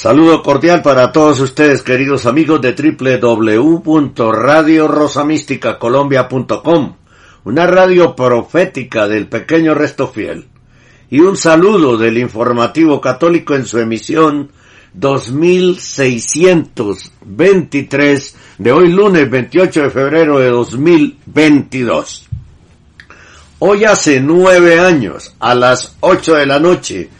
Saludo cordial para todos ustedes, queridos amigos de www.radiorosamisticacolombia.com, una radio profética del pequeño resto fiel. Y un saludo del informativo católico en su emisión 2623 de hoy lunes 28 de febrero de 2022. Hoy hace nueve años, a las ocho de la noche,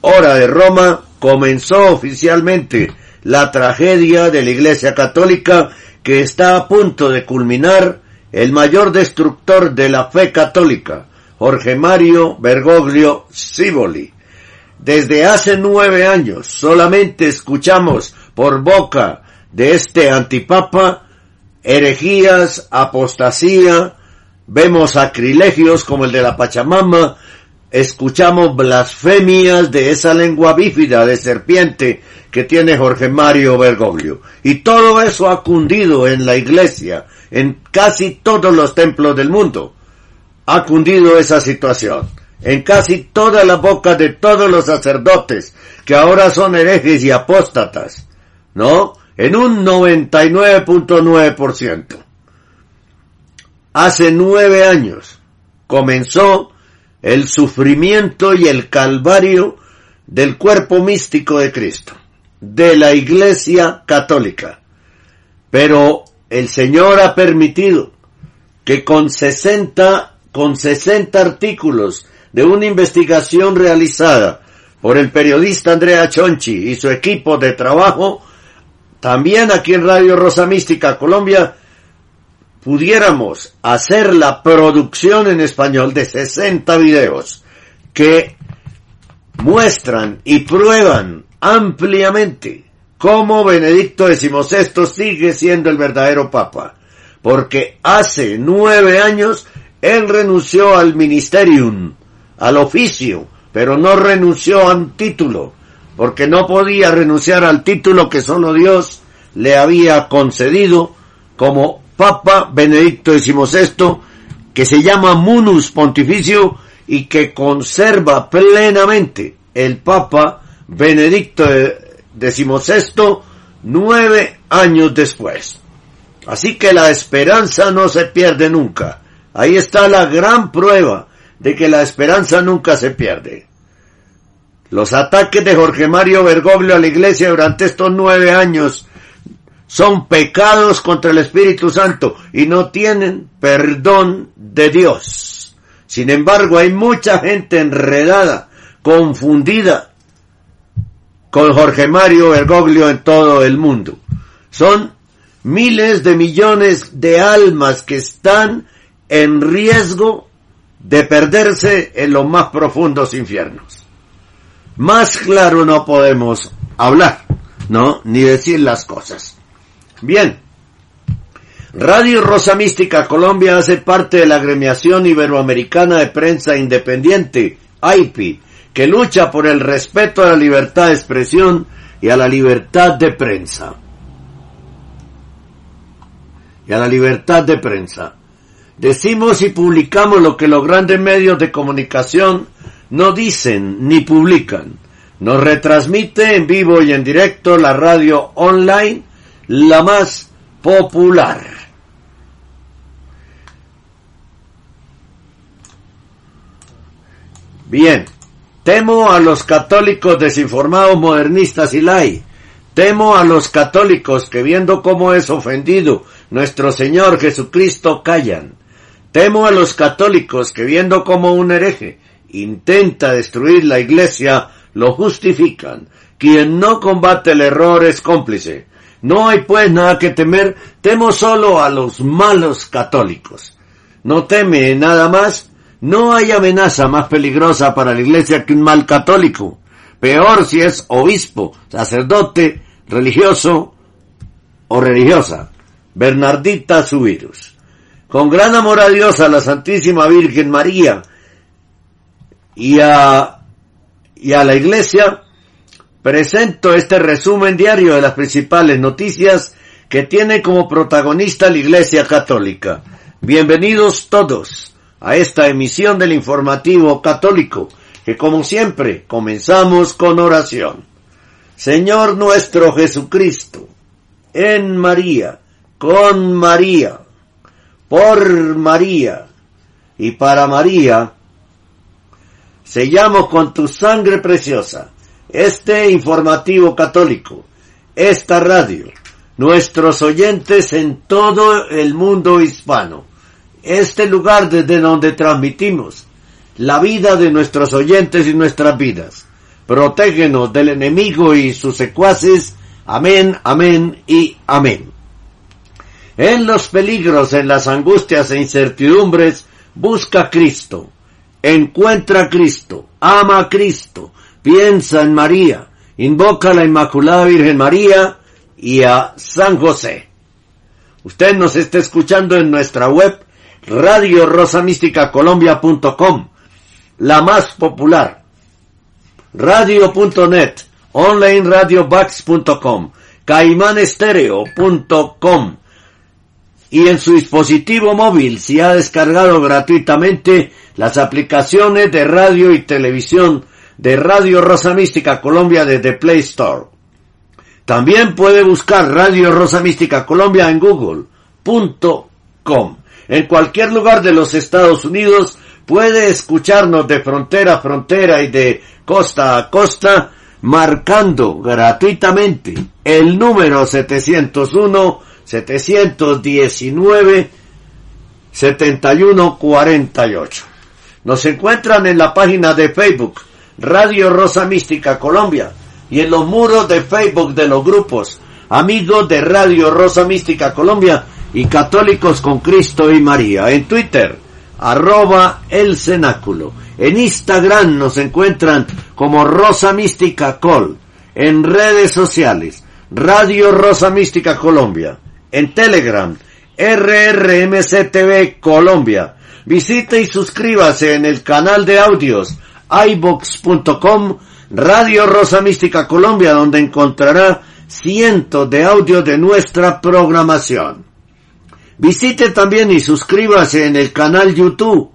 hora de Roma, comenzó oficialmente la tragedia de la Iglesia Católica que está a punto de culminar el mayor destructor de la fe católica, Jorge Mario Bergoglio Sivoli. Desde hace nueve años solamente escuchamos por boca de este antipapa herejías, apostasía, vemos sacrilegios como el de la Pachamama, escuchamos blasfemias de esa lengua bífida de serpiente que tiene Jorge Mario Bergoglio. Y todo eso ha cundido en la iglesia, en casi todos los templos del mundo. Ha cundido esa situación. En casi toda la boca de todos los sacerdotes, que ahora son herejes y apóstatas. ¿No? En un 99.9%. Hace nueve años comenzó el sufrimiento y el calvario del cuerpo místico de Cristo, de la Iglesia Católica. Pero el Señor ha permitido que con 60, con 60 artículos de una investigación realizada por el periodista Andrea Chonchi y su equipo de trabajo, también aquí en Radio Rosa Mística Colombia, pudiéramos hacer la producción en español de 60 videos que muestran y prueban ampliamente cómo Benedicto XVI sigue siendo el verdadero Papa. Porque hace nueve años él renunció al ministerium, al oficio, pero no renunció a un título, porque no podía renunciar al título que solo Dios le había concedido como Papa Benedicto XVI, que se llama Munus Pontificio y que conserva plenamente el Papa Benedicto XVI nueve años después. Así que la esperanza no se pierde nunca. Ahí está la gran prueba de que la esperanza nunca se pierde. Los ataques de Jorge Mario Bergoglio a la iglesia durante estos nueve años son pecados contra el Espíritu Santo y no tienen perdón de Dios. Sin embargo, hay mucha gente enredada, confundida con Jorge Mario Bergoglio en todo el mundo. Son miles de millones de almas que están en riesgo de perderse en los más profundos infiernos. Más claro no podemos hablar, ¿no? Ni decir las cosas. Bien. Radio Rosa Mística Colombia hace parte de la agremiación iberoamericana de prensa independiente, AIPI, que lucha por el respeto a la libertad de expresión y a la libertad de prensa. Y a la libertad de prensa. Decimos y publicamos lo que los grandes medios de comunicación no dicen ni publican. Nos retransmite en vivo y en directo la radio online la más popular. Bien, temo a los católicos desinformados, modernistas y lai. Temo a los católicos que viendo cómo es ofendido nuestro Señor Jesucristo callan. Temo a los católicos que viendo cómo un hereje intenta destruir la iglesia lo justifican. Quien no combate el error es cómplice. No hay pues nada que temer, temo solo a los malos católicos. No teme nada más, no hay amenaza más peligrosa para la iglesia que un mal católico. Peor si es obispo, sacerdote, religioso o religiosa, Bernardita Subirus. Con gran amor a Dios, a la Santísima Virgen María y a, y a la Iglesia, presento este resumen diario de las principales noticias que tiene como protagonista la Iglesia Católica. Bienvenidos todos a esta emisión del informativo católico, que como siempre comenzamos con oración. Señor nuestro Jesucristo, en María, con María, por María y para María, sellamos con tu sangre preciosa este informativo católico, esta radio, nuestros oyentes en todo el mundo hispano, este lugar desde donde transmitimos la vida de nuestros oyentes y nuestras vidas. Protégenos del enemigo y sus secuaces. Amén, amén y amén. En los peligros, en las angustias e incertidumbres, busca a Cristo, encuentra a Cristo, ama a Cristo, piensa en María, invoca a la Inmaculada Virgen María y a San José. Usted nos está escuchando en nuestra web Radio Rosa Mística Colombia.com, la más popular, radio.net, online radiobax.com, caimanestereo.com, y en su dispositivo móvil si ha descargado gratuitamente las aplicaciones de radio y televisión de Radio Rosa Mística Colombia desde Play Store. También puede buscar Radio Rosa Mística Colombia en google.com. En cualquier lugar de los Estados Unidos puede escucharnos de frontera a frontera y de costa a costa marcando gratuitamente el número 701 719 7148. Nos encuentran en la página de Facebook Radio Rosa Mística Colombia y en los muros de Facebook de los grupos Amigos de Radio Rosa Mística Colombia y Católicos con Cristo y María. En Twitter, arroba el cenáculo. En Instagram nos encuentran como Rosa Mística Col. En redes sociales, Radio Rosa Mística Colombia en Telegram, RRMCTV Colombia. Visite y suscríbase en el canal de audios ibox.com Radio Rosa Mística Colombia, donde encontrará cientos de audios de nuestra programación. Visite también y suscríbase en el canal YouTube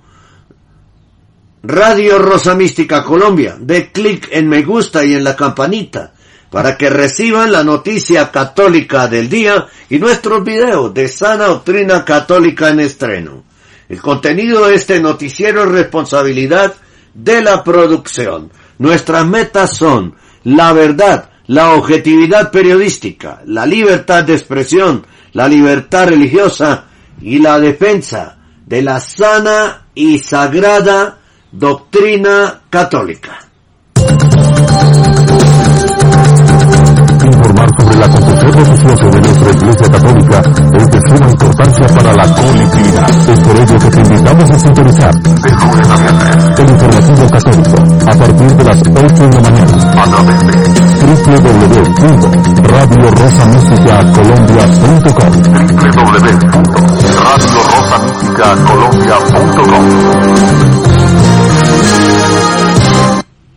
Radio Rosa Mística Colombia. De clic en me gusta y en la campanita para que reciban la noticia católica del día y nuestros videos de sana doctrina católica en estreno. El contenido de este noticiero es responsabilidad de la producción. Nuestras metas son la verdad, la objetividad periodística, la libertad de expresión, la libertad religiosa y la defensa de la sana y sagrada doctrina católica. Sobre el acontecer religioso de nuestra Iglesia Católica es de suma importancia para la colectividad. Es por ello que te invitamos a sintonizar el informativo católico a partir de las 8 de la mañana. A través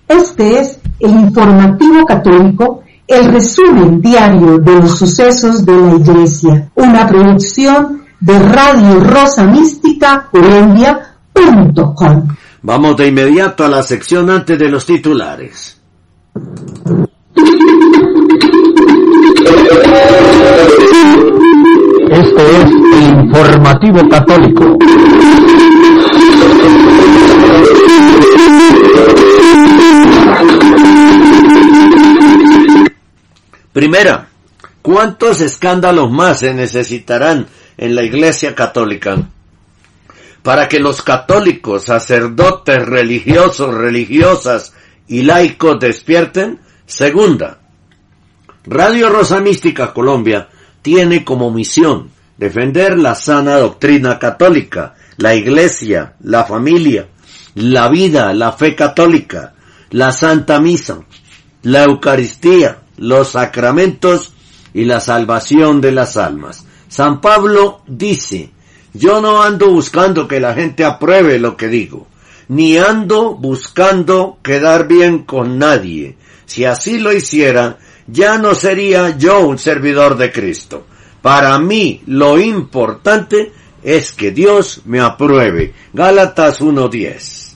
Este es el informativo católico el resumen diario de los sucesos de la Iglesia, una producción de Radio Rosa Mística Colombia.com. Vamos de inmediato a la sección antes de los titulares. Este es el informativo católico. Primera, ¿cuántos escándalos más se necesitarán en la Iglesia Católica para que los católicos, sacerdotes, religiosos, religiosas y laicos despierten? Segunda, Radio Rosa Mística Colombia tiene como misión defender la sana doctrina católica, la iglesia, la familia, la vida, la fe católica, la Santa Misa, la Eucaristía, los sacramentos y la salvación de las almas. San Pablo dice, yo no ando buscando que la gente apruebe lo que digo, ni ando buscando quedar bien con nadie. Si así lo hiciera, ya no sería yo un servidor de Cristo. Para mí lo importante es que Dios me apruebe. Gálatas 1.10.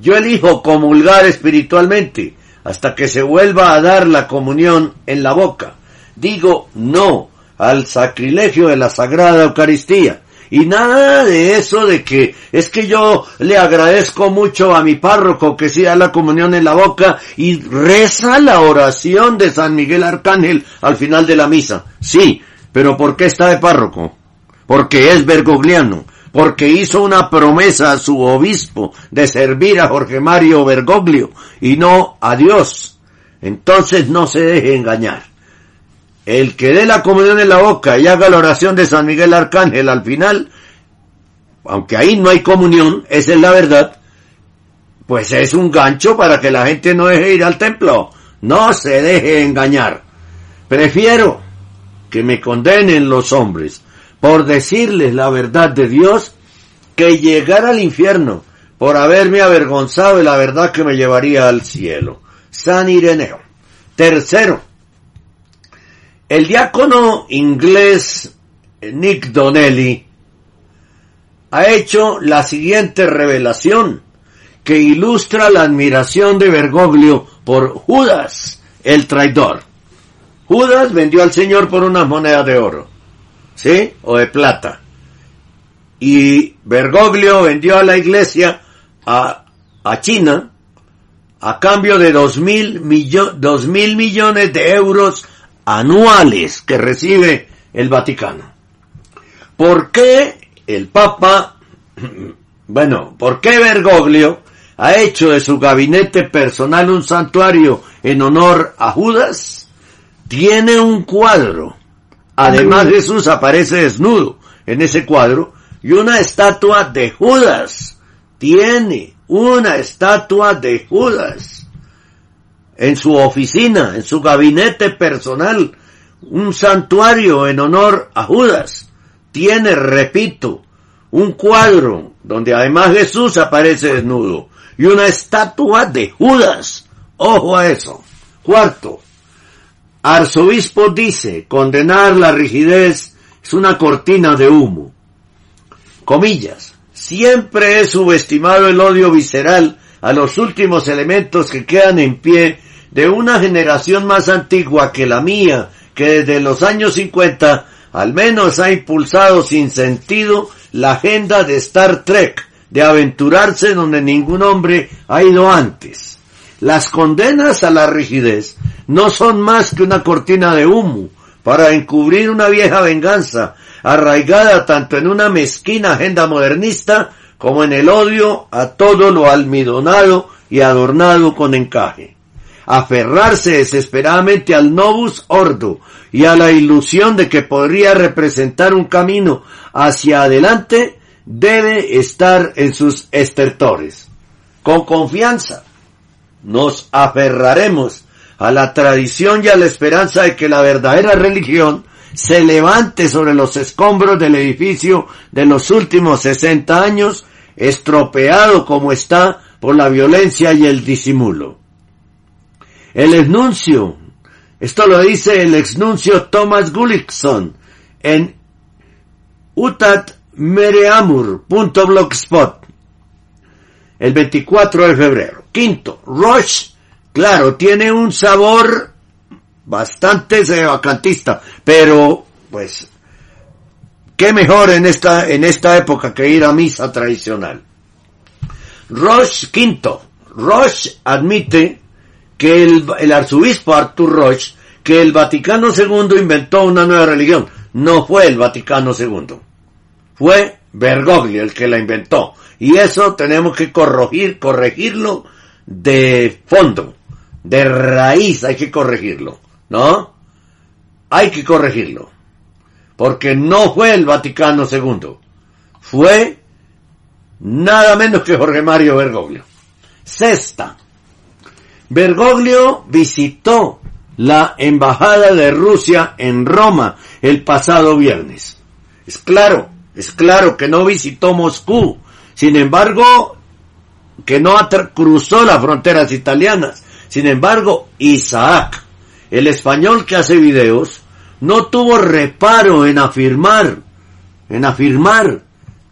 Yo elijo comulgar espiritualmente hasta que se vuelva a dar la comunión en la boca. Digo no al sacrilegio de la Sagrada Eucaristía. Y nada de eso de que es que yo le agradezco mucho a mi párroco que sí da la comunión en la boca y reza la oración de San Miguel Arcángel al final de la misa. Sí, pero ¿por qué está de párroco? Porque es bergogliano, porque hizo una promesa a su obispo de servir a Jorge Mario Bergoglio y no a Dios. Entonces no se deje engañar. El que dé la comunión en la boca y haga la oración de San Miguel Arcángel al final, aunque ahí no hay comunión, esa es la verdad, pues es un gancho para que la gente no deje ir al templo. No se deje engañar. Prefiero que me condenen los hombres por decirles la verdad de Dios que llegar al infierno por haberme avergonzado de la verdad que me llevaría al cielo. San Ireneo. Tercero, el diácono inglés Nick Donnelly ha hecho la siguiente revelación que ilustra la admiración de Bergoglio por Judas, el traidor. Judas vendió al Señor por unas monedas de oro, ¿sí? O de plata. Y Bergoglio vendió a la iglesia a, China a cambio de dos mil, dos mil millones de euros anuales que recibe el Vaticano. ¿Por qué el Papa, bueno, por qué Bergoglio ha hecho de su gabinete personal un santuario en honor a Judas? Tiene un cuadro. Además Jesús aparece desnudo en ese cuadro y una estatua de Judas. Tiene una estatua de Judas en su oficina, en su gabinete personal, un santuario en honor a Judas. Tiene, repito, un cuadro donde además Jesús aparece desnudo y una estatua de Judas. Ojo a eso. Cuarto, arzobispo dice, condenar la rigidez es una cortina de humo. Comillas, siempre he subestimado el odio visceral a los últimos elementos que quedan en pie de una generación más antigua que la mía, que desde los años 50 al menos ha impulsado sin sentido la agenda de Star Trek, de aventurarse donde ningún hombre ha ido antes. Las condenas a la rigidez no son más que una cortina de humo para encubrir una vieja venganza arraigada tanto en una mezquina agenda modernista como en el odio a todo lo almidonado y adornado con encaje aferrarse desesperadamente al novus ordo y a la ilusión de que podría representar un camino hacia adelante, debe estar en sus estertores. Con confianza nos aferraremos a la tradición y a la esperanza de que la verdadera religión se levante sobre los escombros del edificio de los últimos 60 años, estropeado como está por la violencia y el disimulo. El exnuncio, esto lo dice el exnuncio Thomas Gullickson en utatmereamur.blogspot el 24 de febrero. Quinto, Rush, claro, tiene un sabor bastante vacantista, pero pues qué mejor en esta en esta época que ir a misa tradicional. Roche quinto, Roche admite que el, arzobispo Arthur Roche, que el Vaticano II inventó una nueva religión. No fue el Vaticano II. Fue Bergoglio el que la inventó. Y eso tenemos que corregir, corregirlo de fondo, de raíz hay que corregirlo, ¿no? Hay que corregirlo. Porque no fue el Vaticano II. Fue nada menos que Jorge Mario Bergoglio. Sexta, Bergoglio visitó la embajada de Rusia en Roma el pasado viernes. Es claro, es claro que no visitó Moscú, sin embargo, que no cruzó las fronteras italianas. Sin embargo, Isaac, el español que hace videos, no tuvo reparo en afirmar, en afirmar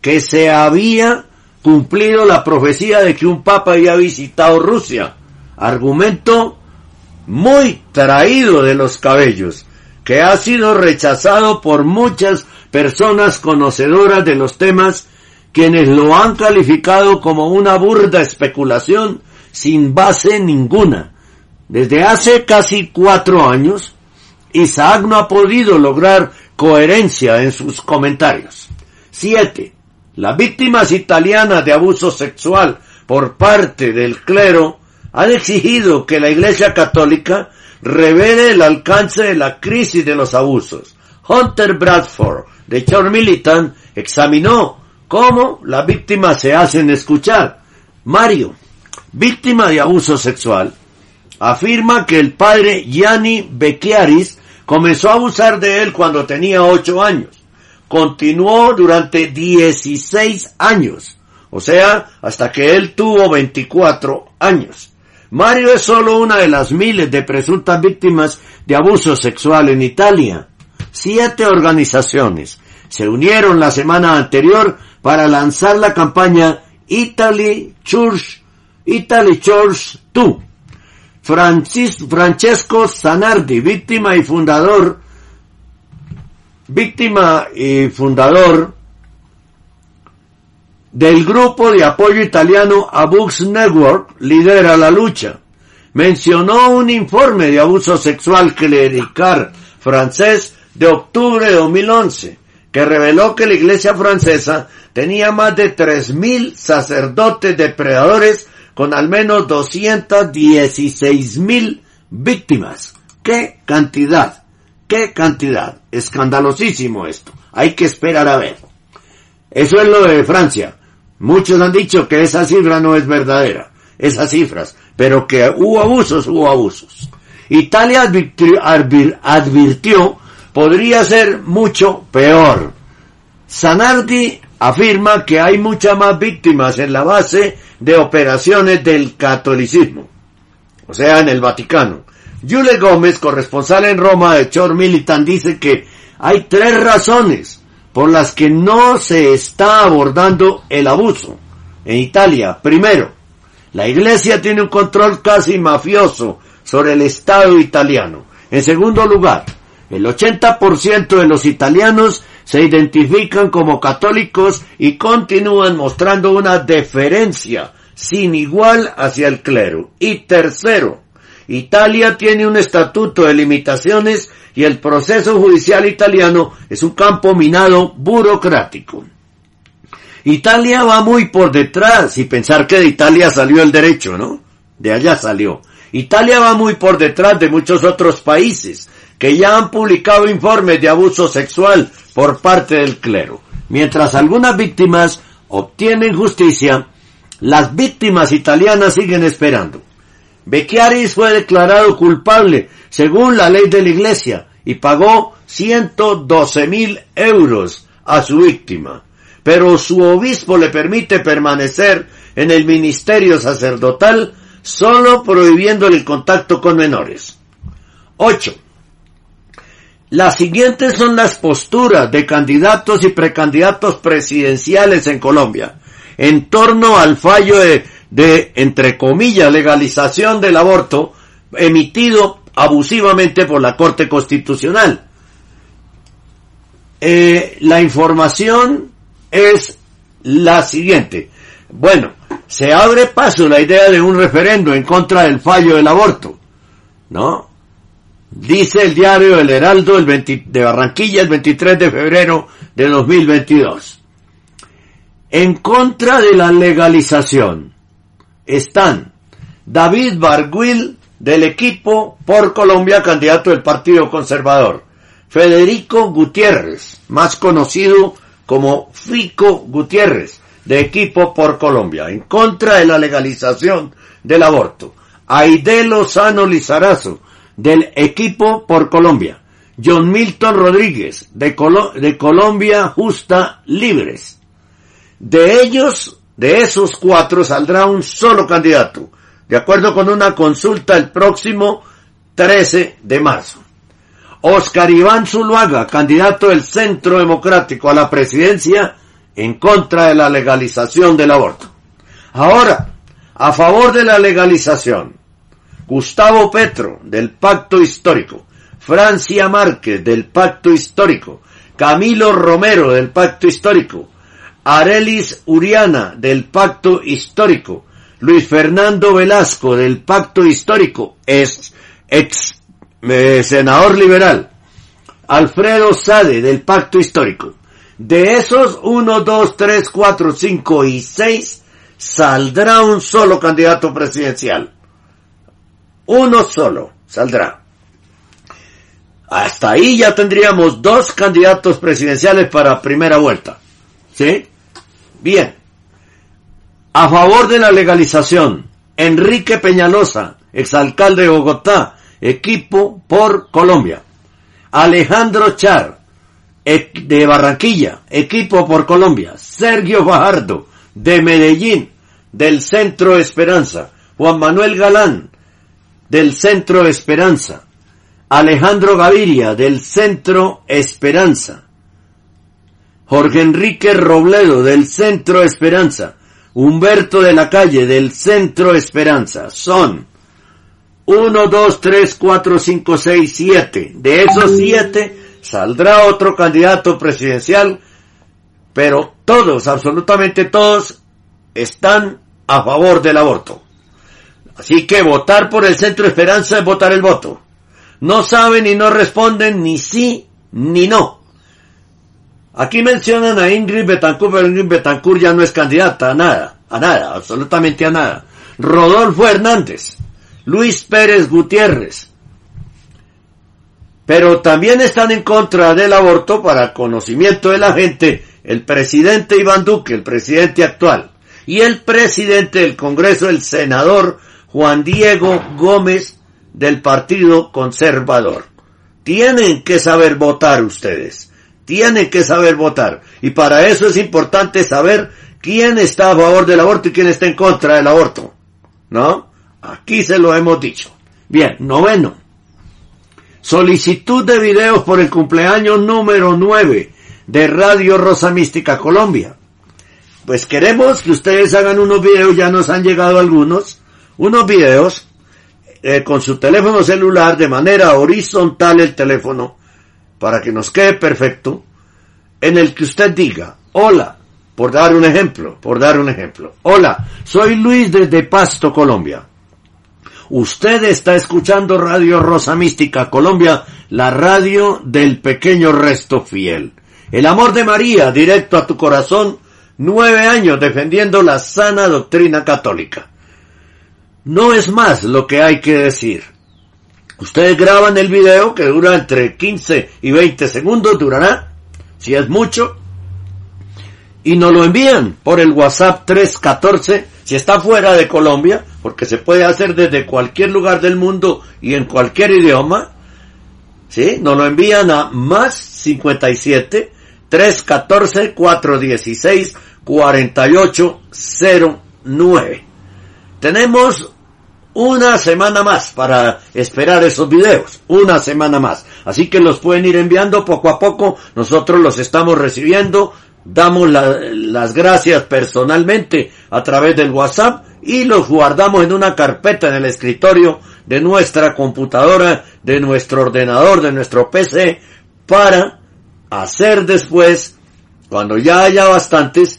que se había cumplido la profecía de que un papa había visitado Rusia. Argumento muy traído de los cabellos, que ha sido rechazado por muchas personas conocedoras de los temas, quienes lo han calificado como una burda especulación sin base ninguna. Desde hace casi cuatro años, Isaac no ha podido lograr coherencia en sus comentarios. 7. Las víctimas italianas de abuso sexual por parte del clero han exigido que la Iglesia Católica revele el alcance de la crisis de los abusos. Hunter Bradford, de Church Militant, examinó cómo las víctimas se hacen escuchar. Mario, víctima de abuso sexual, afirma que el padre Gianni Becchiaris comenzó a abusar de él cuando tenía ocho años. Continuó durante 16 años, o sea, hasta que él tuvo 24 años. Mario es solo una de las miles de presuntas víctimas de abuso sexual en Italia. Siete organizaciones se unieron la semana anterior para lanzar la campaña Italy Church, Italy Church 2 Francesco Zanardi, víctima y fundador, víctima y fundador del grupo de apoyo italiano Abux Network, lidera la lucha. Mencionó un informe de abuso sexual clerical francés de octubre de 2011, que reveló que la iglesia francesa tenía más de 3.000 sacerdotes depredadores con al menos 216 mil víctimas. ¡Qué cantidad! ¡Qué cantidad! Escandalosísimo esto. Hay que esperar a ver. Eso es lo de Francia. Muchos han dicho que esa cifra no es verdadera. Esas cifras. Pero que hubo abusos, hubo abusos. Italia advirtió, advirtió podría ser mucho peor. Sanardi afirma que hay muchas más víctimas en la base de operaciones del catolicismo, o sea, en el Vaticano. Yule Gómez, corresponsal en Roma de Chor Militant, dice que hay tres razones por las que no se está abordando el abuso en Italia. Primero, la Iglesia tiene un control casi mafioso sobre el Estado italiano. En segundo lugar, el 80% de los italianos se identifican como católicos y continúan mostrando una deferencia sin igual hacia el clero. Y tercero, Italia tiene un estatuto de limitaciones y el proceso judicial italiano es un campo minado burocrático. Italia va muy por detrás y pensar que de Italia salió el derecho, ¿no? De allá salió. Italia va muy por detrás de muchos otros países que ya han publicado informes de abuso sexual por parte del clero. Mientras algunas víctimas obtienen justicia, las víctimas italianas siguen esperando. Becchiaris fue declarado culpable según la ley de la iglesia y pagó 112 mil euros a su víctima, pero su obispo le permite permanecer en el ministerio sacerdotal solo prohibiéndole el contacto con menores. 8. Las siguientes son las posturas de candidatos y precandidatos presidenciales en Colombia en torno al fallo de, entre comillas, legalización del aborto emitido abusivamente por la Corte Constitucional. Eh, la información es la siguiente. Bueno, se abre paso la idea de un referendo en contra del fallo del aborto, ¿no? Dice el diario El Heraldo el de Barranquilla el 23 de febrero de 2022. En contra de la legalización están David Barguil del equipo por Colombia, candidato del Partido Conservador. Federico Gutiérrez, más conocido como Fico Gutiérrez, de equipo por Colombia, en contra de la legalización del aborto. Aide Lozano Lizarazo, del equipo por Colombia. John Milton Rodríguez, de, de Colombia Justa Libres. De ellos, de esos cuatro, saldrá un solo candidato, de acuerdo con una consulta el próximo 13 de marzo. Oscar Iván Zuluaga, candidato del Centro Democrático a la presidencia en contra de la legalización del aborto. Ahora, a favor de la legalización, Gustavo Petro, del Pacto Histórico, Francia Márquez, del Pacto Histórico, Camilo Romero, del Pacto Histórico, Arelis Uriana, del Pacto Histórico, Luis Fernando Velasco, del Pacto Histórico, es ex eh, senador liberal, Alfredo Sade, del Pacto Histórico. De esos 1, 2, 3, 4, 5 y 6, saldrá un solo candidato presidencial. Uno solo saldrá. Hasta ahí ya tendríamos dos candidatos presidenciales para primera vuelta. ¿Sí? Bien. A favor de la legalización, Enrique Peñalosa, exalcalde de Bogotá, equipo por Colombia. Alejandro Char, de Barranquilla, equipo por Colombia. Sergio Fajardo, de Medellín, del Centro Esperanza. Juan Manuel Galán, del Centro Esperanza. Alejandro Gaviria, del Centro Esperanza. Jorge Enrique Robledo, del Centro Esperanza. Humberto de la Calle, del Centro Esperanza. Son 1, 2, 3, 4, 5, 6, 7. De esos 7 saldrá otro candidato presidencial, pero todos, absolutamente todos, están a favor del aborto. Así que votar por el Centro Esperanza es votar el voto. No saben y no responden ni sí ni no. Aquí mencionan a Ingrid Betancourt, pero Ingrid Betancourt ya no es candidata a nada, a nada, absolutamente a nada. Rodolfo Hernández, Luis Pérez Gutiérrez. Pero también están en contra del aborto para conocimiento de la gente el presidente Iván Duque, el presidente actual, y el presidente del Congreso, el senador Juan Diego Gómez del Partido Conservador. Tienen que saber votar ustedes. Tienen que saber votar. Y para eso es importante saber quién está a favor del aborto y quién está en contra del aborto. ¿No? Aquí se lo hemos dicho. Bien, noveno. Solicitud de videos por el cumpleaños número 9 de Radio Rosa Mística Colombia. Pues queremos que ustedes hagan unos videos, ya nos han llegado algunos, unos videos eh, con su teléfono celular de manera horizontal el teléfono para que nos quede perfecto, en el que usted diga, hola, por dar un ejemplo, por dar un ejemplo, hola, soy Luis desde Pasto, Colombia. Usted está escuchando Radio Rosa Mística Colombia, la radio del pequeño resto fiel. El amor de María, directo a tu corazón, nueve años defendiendo la sana doctrina católica. No es más lo que hay que decir. Ustedes graban el video que dura entre 15 y 20 segundos, durará, si es mucho, y nos lo envían por el WhatsApp 314 si está fuera de Colombia, porque se puede hacer desde cualquier lugar del mundo y en cualquier idioma, ¿sí? Nos lo envían a más 57 314 416 4809. Tenemos una semana más para esperar esos videos, una semana más. Así que los pueden ir enviando poco a poco, nosotros los estamos recibiendo, damos las gracias personalmente a través del WhatsApp y los guardamos en una carpeta en el escritorio de nuestra computadora, de nuestro ordenador, de nuestro PC, para hacer después, cuando ya haya bastantes,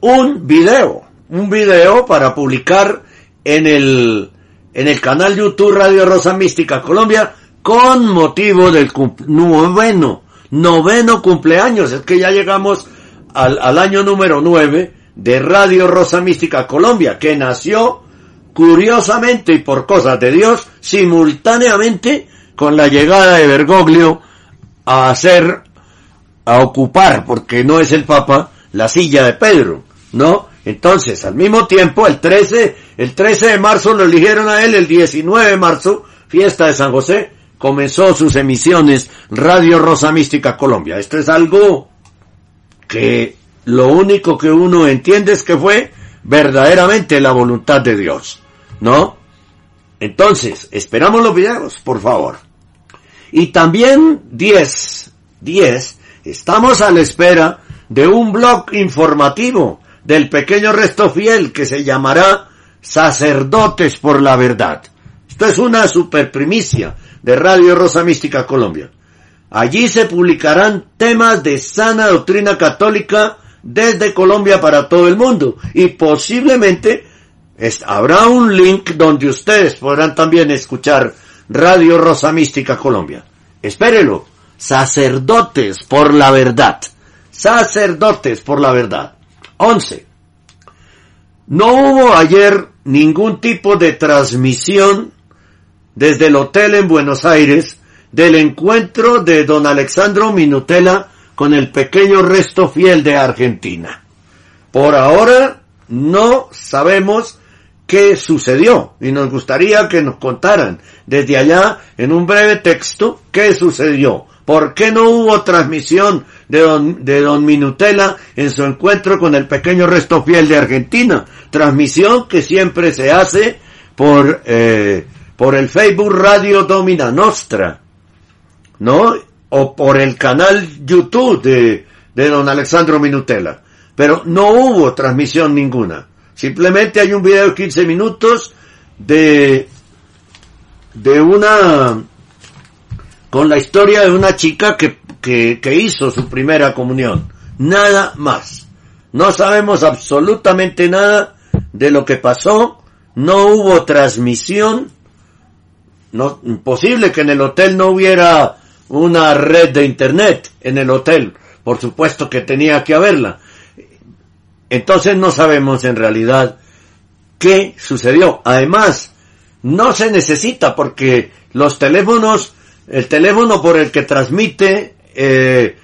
un video, un video para publicar en el, en el canal YouTube Radio Rosa Mística Colombia con motivo del noveno, noveno cumpleaños, es que ya llegamos al, al año número 9 de Radio Rosa Mística Colombia, que nació curiosamente y por cosas de Dios simultáneamente con la llegada de Bergoglio a hacer, a ocupar, porque no es el Papa, la silla de Pedro, ¿no? Entonces, al mismo tiempo, el 13, el 13 de marzo lo eligieron a él, el 19 de marzo fiesta de San José, comenzó sus emisiones Radio Rosa Mística Colombia. Esto es algo que lo único que uno entiende es que fue verdaderamente la voluntad de Dios, ¿no? Entonces, esperamos los videos, por favor. Y también 10, 10, estamos a la espera de un blog informativo del pequeño resto fiel que se llamará Sacerdotes por la Verdad. Esto es una super primicia de Radio Rosa Mística Colombia. Allí se publicarán temas de sana doctrina católica desde Colombia para todo el mundo y posiblemente habrá un link donde ustedes podrán también escuchar Radio Rosa Mística Colombia. Espérelo. Sacerdotes por la verdad. Sacerdotes por la verdad. 11. No hubo ayer ningún tipo de transmisión desde el hotel en Buenos Aires del encuentro de don Alexandro Minutela con el pequeño resto fiel de Argentina. Por ahora no sabemos qué sucedió y nos gustaría que nos contaran desde allá en un breve texto qué sucedió. ¿Por qué no hubo transmisión de don, de don Minutela en su encuentro con el pequeño resto fiel de Argentina? Transmisión que siempre se hace por, eh, por el Facebook Radio Domina Nostra, ¿no? O por el canal YouTube de, de don Alexandro Minutela. Pero no hubo transmisión ninguna. Simplemente hay un video de 15 minutos de, de una, con la historia de una chica que, que, que hizo su primera comunión. Nada más. No sabemos absolutamente nada de lo que pasó. No hubo transmisión. No, imposible que en el hotel no hubiera una red de internet en el hotel. Por supuesto que tenía que haberla. Entonces no sabemos en realidad qué sucedió. Además, no se necesita porque los teléfonos, el teléfono por el que transmite eh,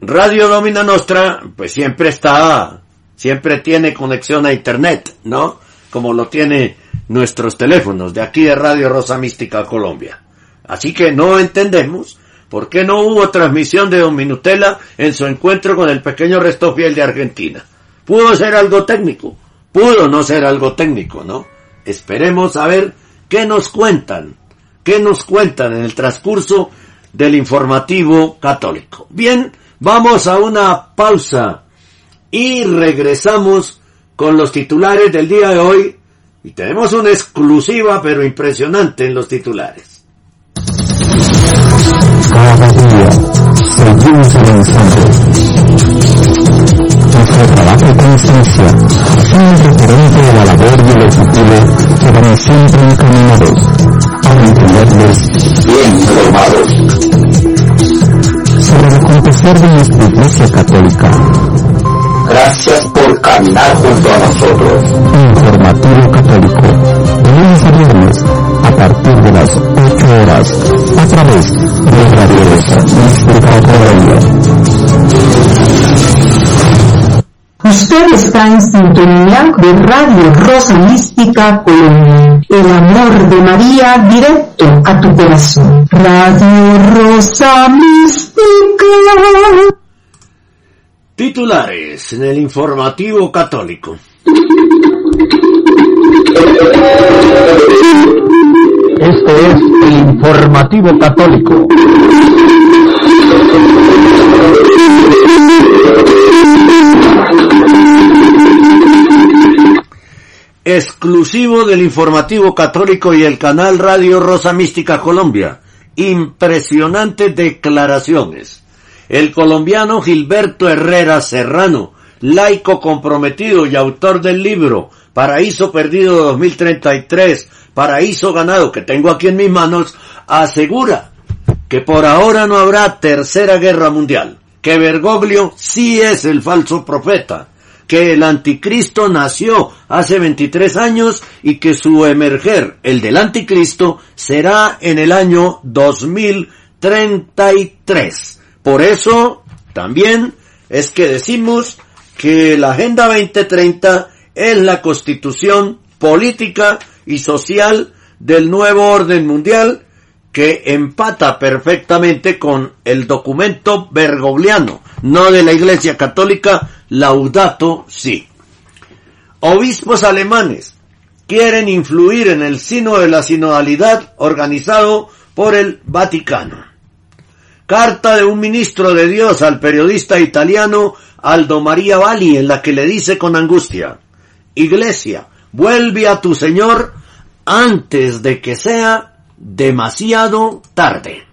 Radio Domina Nostra, pues siempre está, siempre tiene conexión a Internet, ¿no? Como lo tiene nuestros teléfonos de aquí de Radio Rosa Mística Colombia. Así que no entendemos por qué no hubo transmisión de Don Minutela en su encuentro con el pequeño resto fiel de Argentina. Pudo ser algo técnico, pudo no ser algo técnico, ¿no? Esperemos a ver qué nos cuentan, qué nos cuentan en el transcurso del informativo católico. Bien, vamos a una pausa y regresamos con los titulares del día de hoy y tenemos una exclusiva pero impresionante en los titulares. Nuestro trabajo a mantenerles bien informados sobre el acontecer de nuestra Iglesia Católica. Gracias por caminar junto a nosotros. Informativo Católico, de lunes a viernes, a partir de las 8 horas, a través de Radio Mística Colombia. Usted está en sintonía de Radio Rosa Mística Colombia. El amor de María directo a tu corazón. Radio Rosa Mística. Titulares en el informativo católico. Este es el informativo católico. Exclusivo del informativo católico y el canal Radio Rosa Mística Colombia. Impresionantes declaraciones. El colombiano Gilberto Herrera Serrano, laico comprometido y autor del libro Paraíso Perdido 2033, Paraíso Ganado, que tengo aquí en mis manos, asegura que por ahora no habrá tercera guerra mundial, que Bergoglio sí es el falso profeta, que el anticristo nació hace 23 años y que su emerger, el del anticristo, será en el año 2033. Por eso, también es que decimos que la Agenda 2030 es la constitución política y social del nuevo orden mundial que empata perfectamente con el documento bergogliano, no de la Iglesia Católica, Laudato Si. Obispos alemanes quieren influir en el sino de la sinodalidad organizado por el Vaticano. Carta de un ministro de Dios al periodista italiano Aldo María Valli en la que le dice con angustia, Iglesia, vuelve a tu Señor antes de que sea demasiado tarde.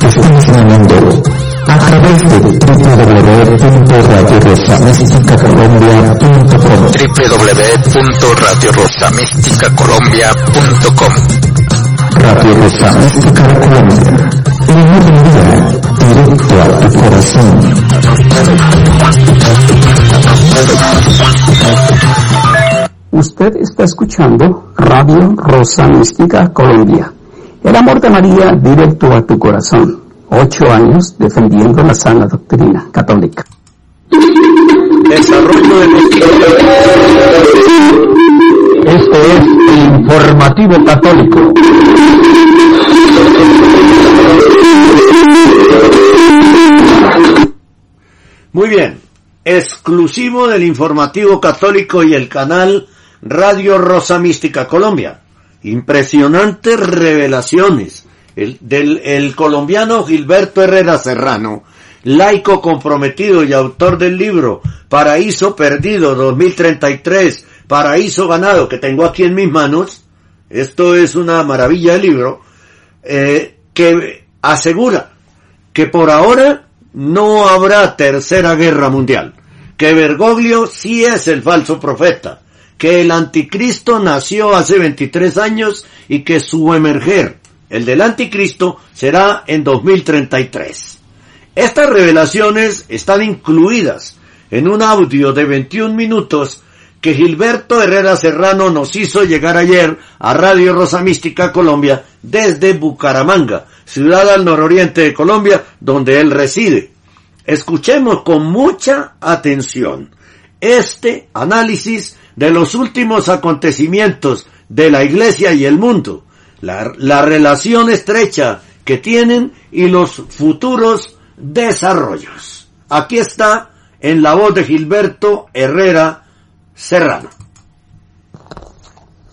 Estamos ganando a través de www.radiorosamísticacolombia.com www.radiorosamísticacolombia.com Radio Rosa Mística de Colombia. El amor directo a tu corazón. Usted está escuchando Radio Rosa Mística Colombia. El amor de María directo a tu corazón. Ocho años defendiendo la sana doctrina católica. Desarrollo de Este es el informativo católico. Muy bien, exclusivo del informativo católico y el canal Radio Rosa Mística Colombia. Impresionantes revelaciones el, del el colombiano Gilberto Herrera Serrano, laico comprometido y autor del libro Paraíso Perdido 2033, Paraíso Ganado, que tengo aquí en mis manos. Esto es una maravilla de libro, eh, que asegura que por ahora no habrá tercera guerra mundial, que Bergoglio sí es el falso profeta, que el anticristo nació hace 23 años y que su emerger, el del anticristo, será en 2033. Estas revelaciones están incluidas en un audio de 21 minutos que Gilberto Herrera Serrano nos hizo llegar ayer a Radio Rosa Mística Colombia desde Bucaramanga, ciudad al nororiente de Colombia, donde él reside. Escuchemos con mucha atención este análisis de los últimos acontecimientos de la Iglesia y el mundo, la, la relación estrecha que tienen y los futuros desarrollos. Aquí está en la voz de Gilberto Herrera Serrano.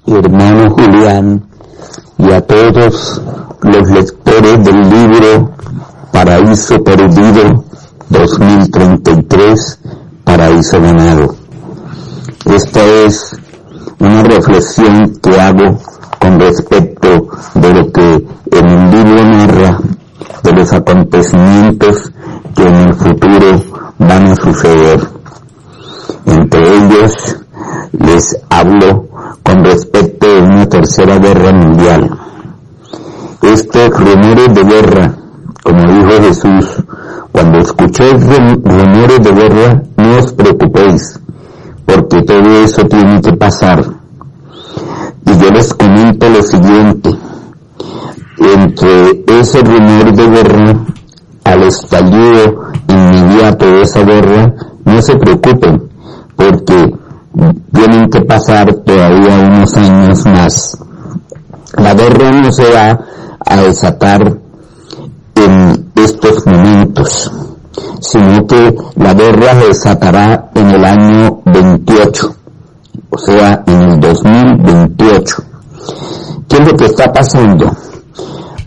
hermano Julián y a todos los lectores del libro Paraíso Perdido 2033, Paraíso Ganado. Esta es una reflexión que hago con respecto de lo que en el libro narra de los acontecimientos que en el futuro van a suceder. Entre ellos les hablo con respecto de una tercera guerra mundial. Estos rumores de guerra, como dijo Jesús, cuando escuchéis rum- rumores de guerra, no os preocupéis, porque todo eso tiene que pasar. Y yo les comento lo siguiente, entre ese rumor de guerra al estallido inmediato de esa guerra, no se preocupen, porque tienen que pasar todavía unos años más. La guerra no se va a desatar en estos momentos, sino que la guerra se desatará en el año 28, o sea, en el 2028. ¿Qué es lo que está pasando?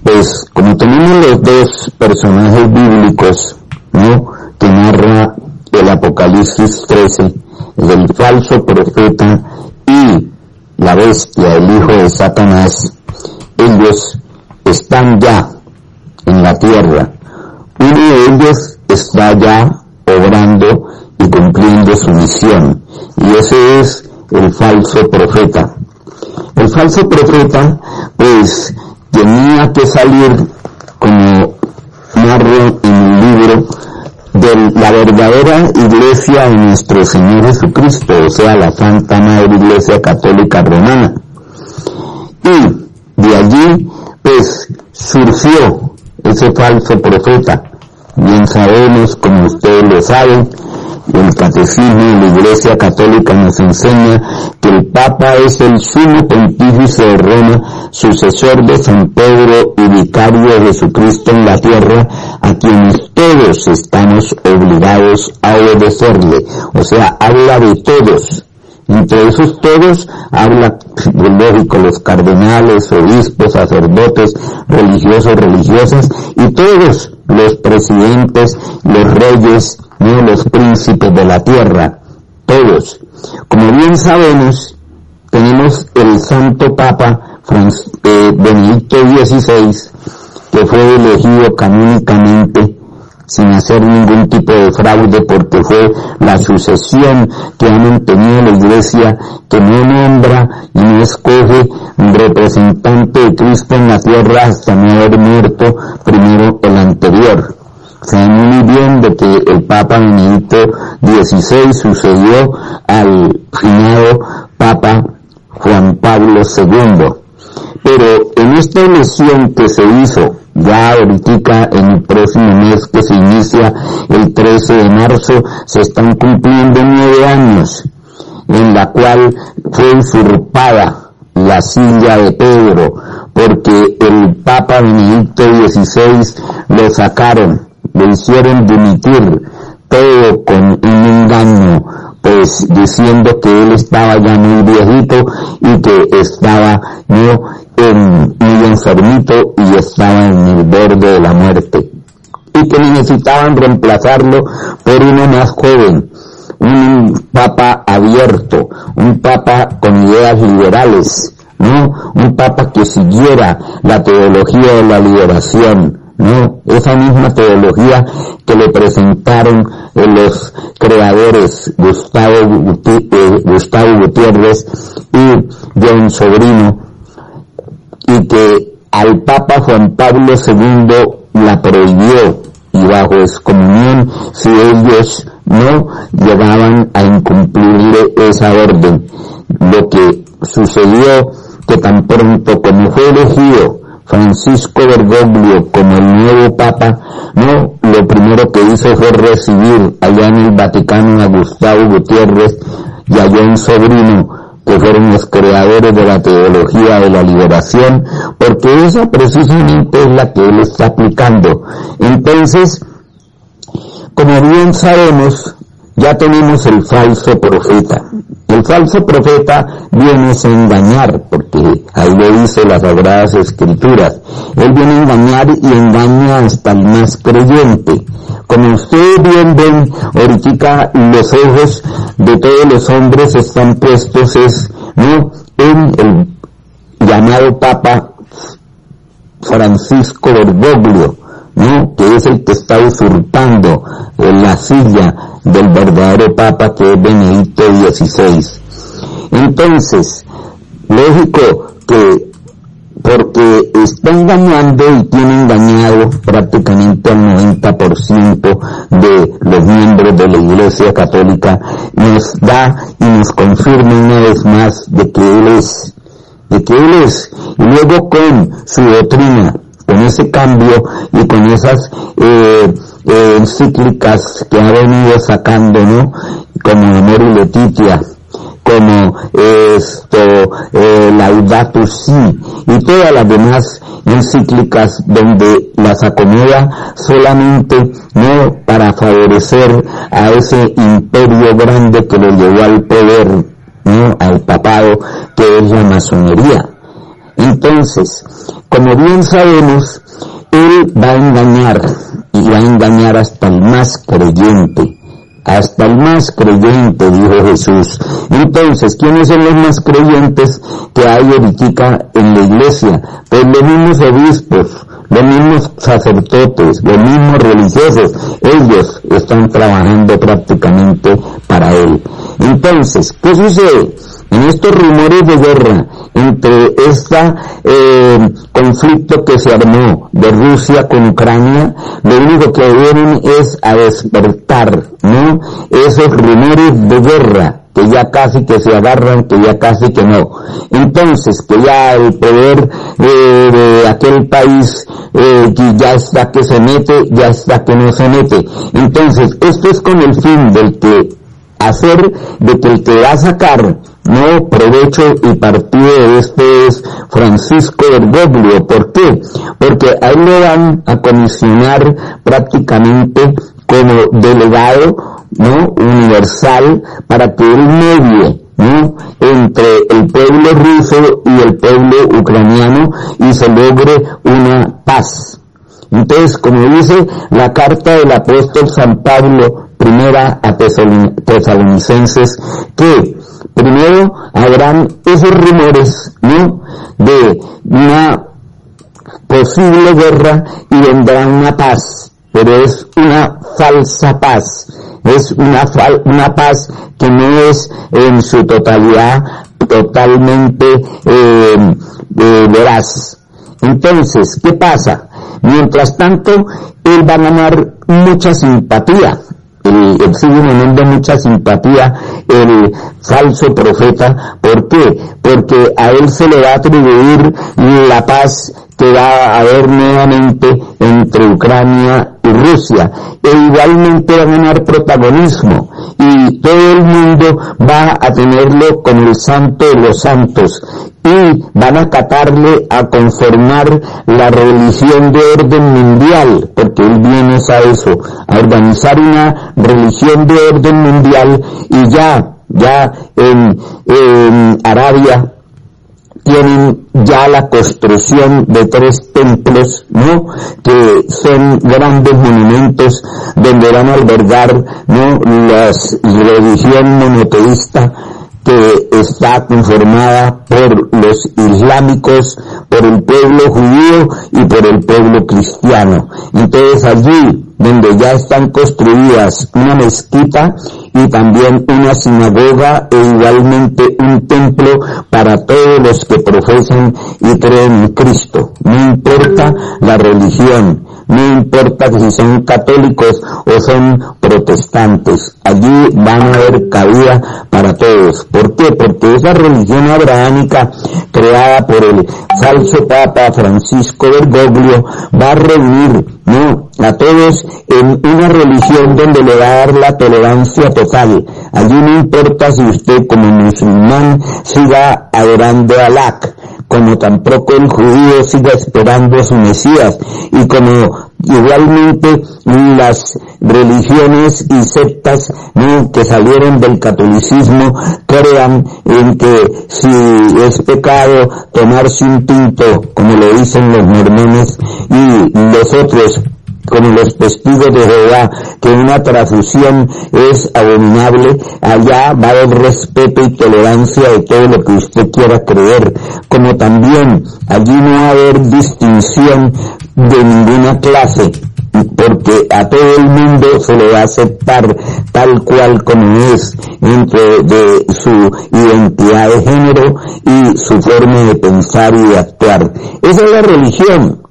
Pues como tenemos los dos personajes bíblicos, ¿no? Que narra el Apocalipsis 13, el falso profeta y la bestia, el hijo de Satanás, ellos están ya en la tierra. Uno de ellos está ya obrando y cumpliendo su misión, y ese es el falso profeta. El falso profeta, pues, tenía que salir, como narro en el libro, de la verdadera iglesia de nuestro Señor Jesucristo, o sea, la Santa Madre Iglesia Católica Romana. Y de allí, pues, surgió ese falso profeta. Bien sabemos, como ustedes lo saben, el catecismo de la Iglesia Católica nos enseña que el Papa es el sumo pontífice de Roma, sucesor de San Pedro y vicario de Jesucristo en la tierra, a quienes todos estamos obligados a obedecerle. O sea, habla de todos. Entre esos todos habla, lógico, los cardenales, obispos, sacerdotes, religiosos, religiosas y todos los presidentes, los reyes, los príncipes de la tierra, todos. Como bien sabemos, tenemos el Santo Papa eh, Benedicto XVI, que fue elegido canónicamente sin hacer ningún tipo de fraude porque fue la sucesión que ha mantenido la iglesia que no nombra y no escoge representante de Cristo en la tierra hasta no haber muerto primero el anterior. Muy bien de que el Papa Benedicto XVI sucedió al finado Papa Juan Pablo II. Pero en esta elección que se hizo ya ahorita en el próximo mes que se inicia el 13 de marzo se están cumpliendo nueve años en la cual fue usurpada la silla de Pedro porque el Papa Benedicto XVI lo sacaron le hicieron dimitir todo con un engaño, pues diciendo que él estaba ya muy viejito y que estaba yo en, muy enfermito y estaba en el borde de la muerte y que necesitaban reemplazarlo por uno más joven, un papa abierto, un papa con ideas liberales, ¿no? Un papa que siguiera la teología de la liberación, no, esa misma teología que le presentaron los creadores Gustavo, eh, Gustavo Gutiérrez y John Sobrino, y que al Papa Juan Pablo II la prohibió y bajo excomunión si ellos no llegaban a incumplir esa orden. Lo que sucedió que tan pronto como fue elegido Francisco Bergoglio como el nuevo Papa, no, lo primero que hizo fue recibir allá en el Vaticano a Gustavo Gutiérrez y a John Sobrino, que fueron los creadores de la teología de la liberación, porque esa precisamente es la que él está aplicando. Entonces, como bien sabemos, ya tenemos el falso profeta. El falso profeta viene a engañar, porque ahí lo dice las Sagradas Escrituras. Él viene a engañar y engaña hasta el más creyente. Como ustedes bien ven, ahorita los ojos de todos los hombres están puestos es, ¿no? en el llamado Papa Francisco Bergoglio, ¿no? que es el que está usurpando la silla del verdadero Papa que es Benedicto XVI. Entonces, lógico que porque está engañando y tiene engañado prácticamente al 90% de los miembros de la Iglesia Católica, nos da y nos confirma una vez más de que Él es, de que Él es, y luego con su doctrina, con ese cambio y con esas eh, eh, encíclicas que ha venido sacando, ¿no? Como Amor y Letitia, como esto, eh, Laudato Si, y todas las demás encíclicas donde las acomoda solamente no para favorecer a ese imperio grande que lo llevó al poder, ¿no? al papado, que es la masonería. Entonces, como bien sabemos, él va a engañar y va a engañar hasta el más creyente. Hasta el más creyente, dijo Jesús. Entonces, ¿quiénes son los más creyentes que hay ahorita en la iglesia? Pues los mismos obispos, los mismos sacerdotes, los mismos religiosos. Ellos están trabajando prácticamente para él. Entonces, ¿qué sucede? En estos rumores de guerra, entre este conflicto que se armó de Rusia con Ucrania, lo único que vienen es a despertar, ¿no? Esos rumores de guerra que ya casi que se agarran, que ya casi que no. Entonces, que ya el poder eh, de aquel país eh, ya está que se mete, ya está que no se mete. Entonces, esto es con el fin del que hacer de que el que va a sacar no provecho y partido de esto es Francisco Bergoglio. ¿Por qué? Porque a él le van a comisionar prácticamente como delegado ¿no? universal para que él medie ¿no? entre el pueblo ruso y el pueblo ucraniano y se logre una paz. Entonces, como dice la carta del apóstol San Pablo, primera a tesalonicenses, que primero habrán esos rumores, ¿no? De una posible guerra y vendrá una paz, pero es una falsa paz, es una, una paz que no es en su totalidad totalmente eh, eh, veraz. Entonces, ¿qué pasa? Mientras tanto, él va a ganar mucha simpatía el, el sigue teniendo mucha simpatía el falso profeta. ¿Por qué? Porque a él se le va a atribuir la paz que va a haber nuevamente entre Ucrania y Rusia. E igualmente va a ganar protagonismo. Y todo el mundo va a tenerlo como el santo de los santos. Y van a catarle a conformar la religión de orden mundial, porque él viene a eso, a organizar una religión de orden mundial y ya, ya en, en Arabia tienen ya la construcción de tres templos, ¿no? Que son grandes monumentos donde van a albergar, ¿no? La religión monoteísta que está conformada por los islámicos, por el pueblo judío y por el pueblo cristiano. Entonces allí donde ya están construidas una mezquita y también una sinagoga e igualmente un templo para todos los que profesan y creen en Cristo. No importa la religión, no importa si son católicos o son protestantes, allí van a haber cabida para todos. ¿Por qué? Porque esa religión abrahámica creada por el falso Papa Francisco Bergoglio va a reunir ¿no? A todos en una religión donde le va a dar la tolerancia total. Allí no importa si usted como musulmán siga adorando a Alá, como tampoco el judío siga esperando a su Mesías y como igualmente las religiones y sectas que salieron del catolicismo crean en que si es pecado tomarse un tinto, como lo dicen los mormones, y los otros como los testigos de Jehová, que una transfusión es abominable, allá va a haber respeto y tolerancia de todo lo que usted quiera creer, como también allí no va a haber distinción de ninguna clase, porque a todo el mundo se le va a aceptar tal cual como es entre de su identidad de género y su forma de pensar y de actuar. Esa es la religión,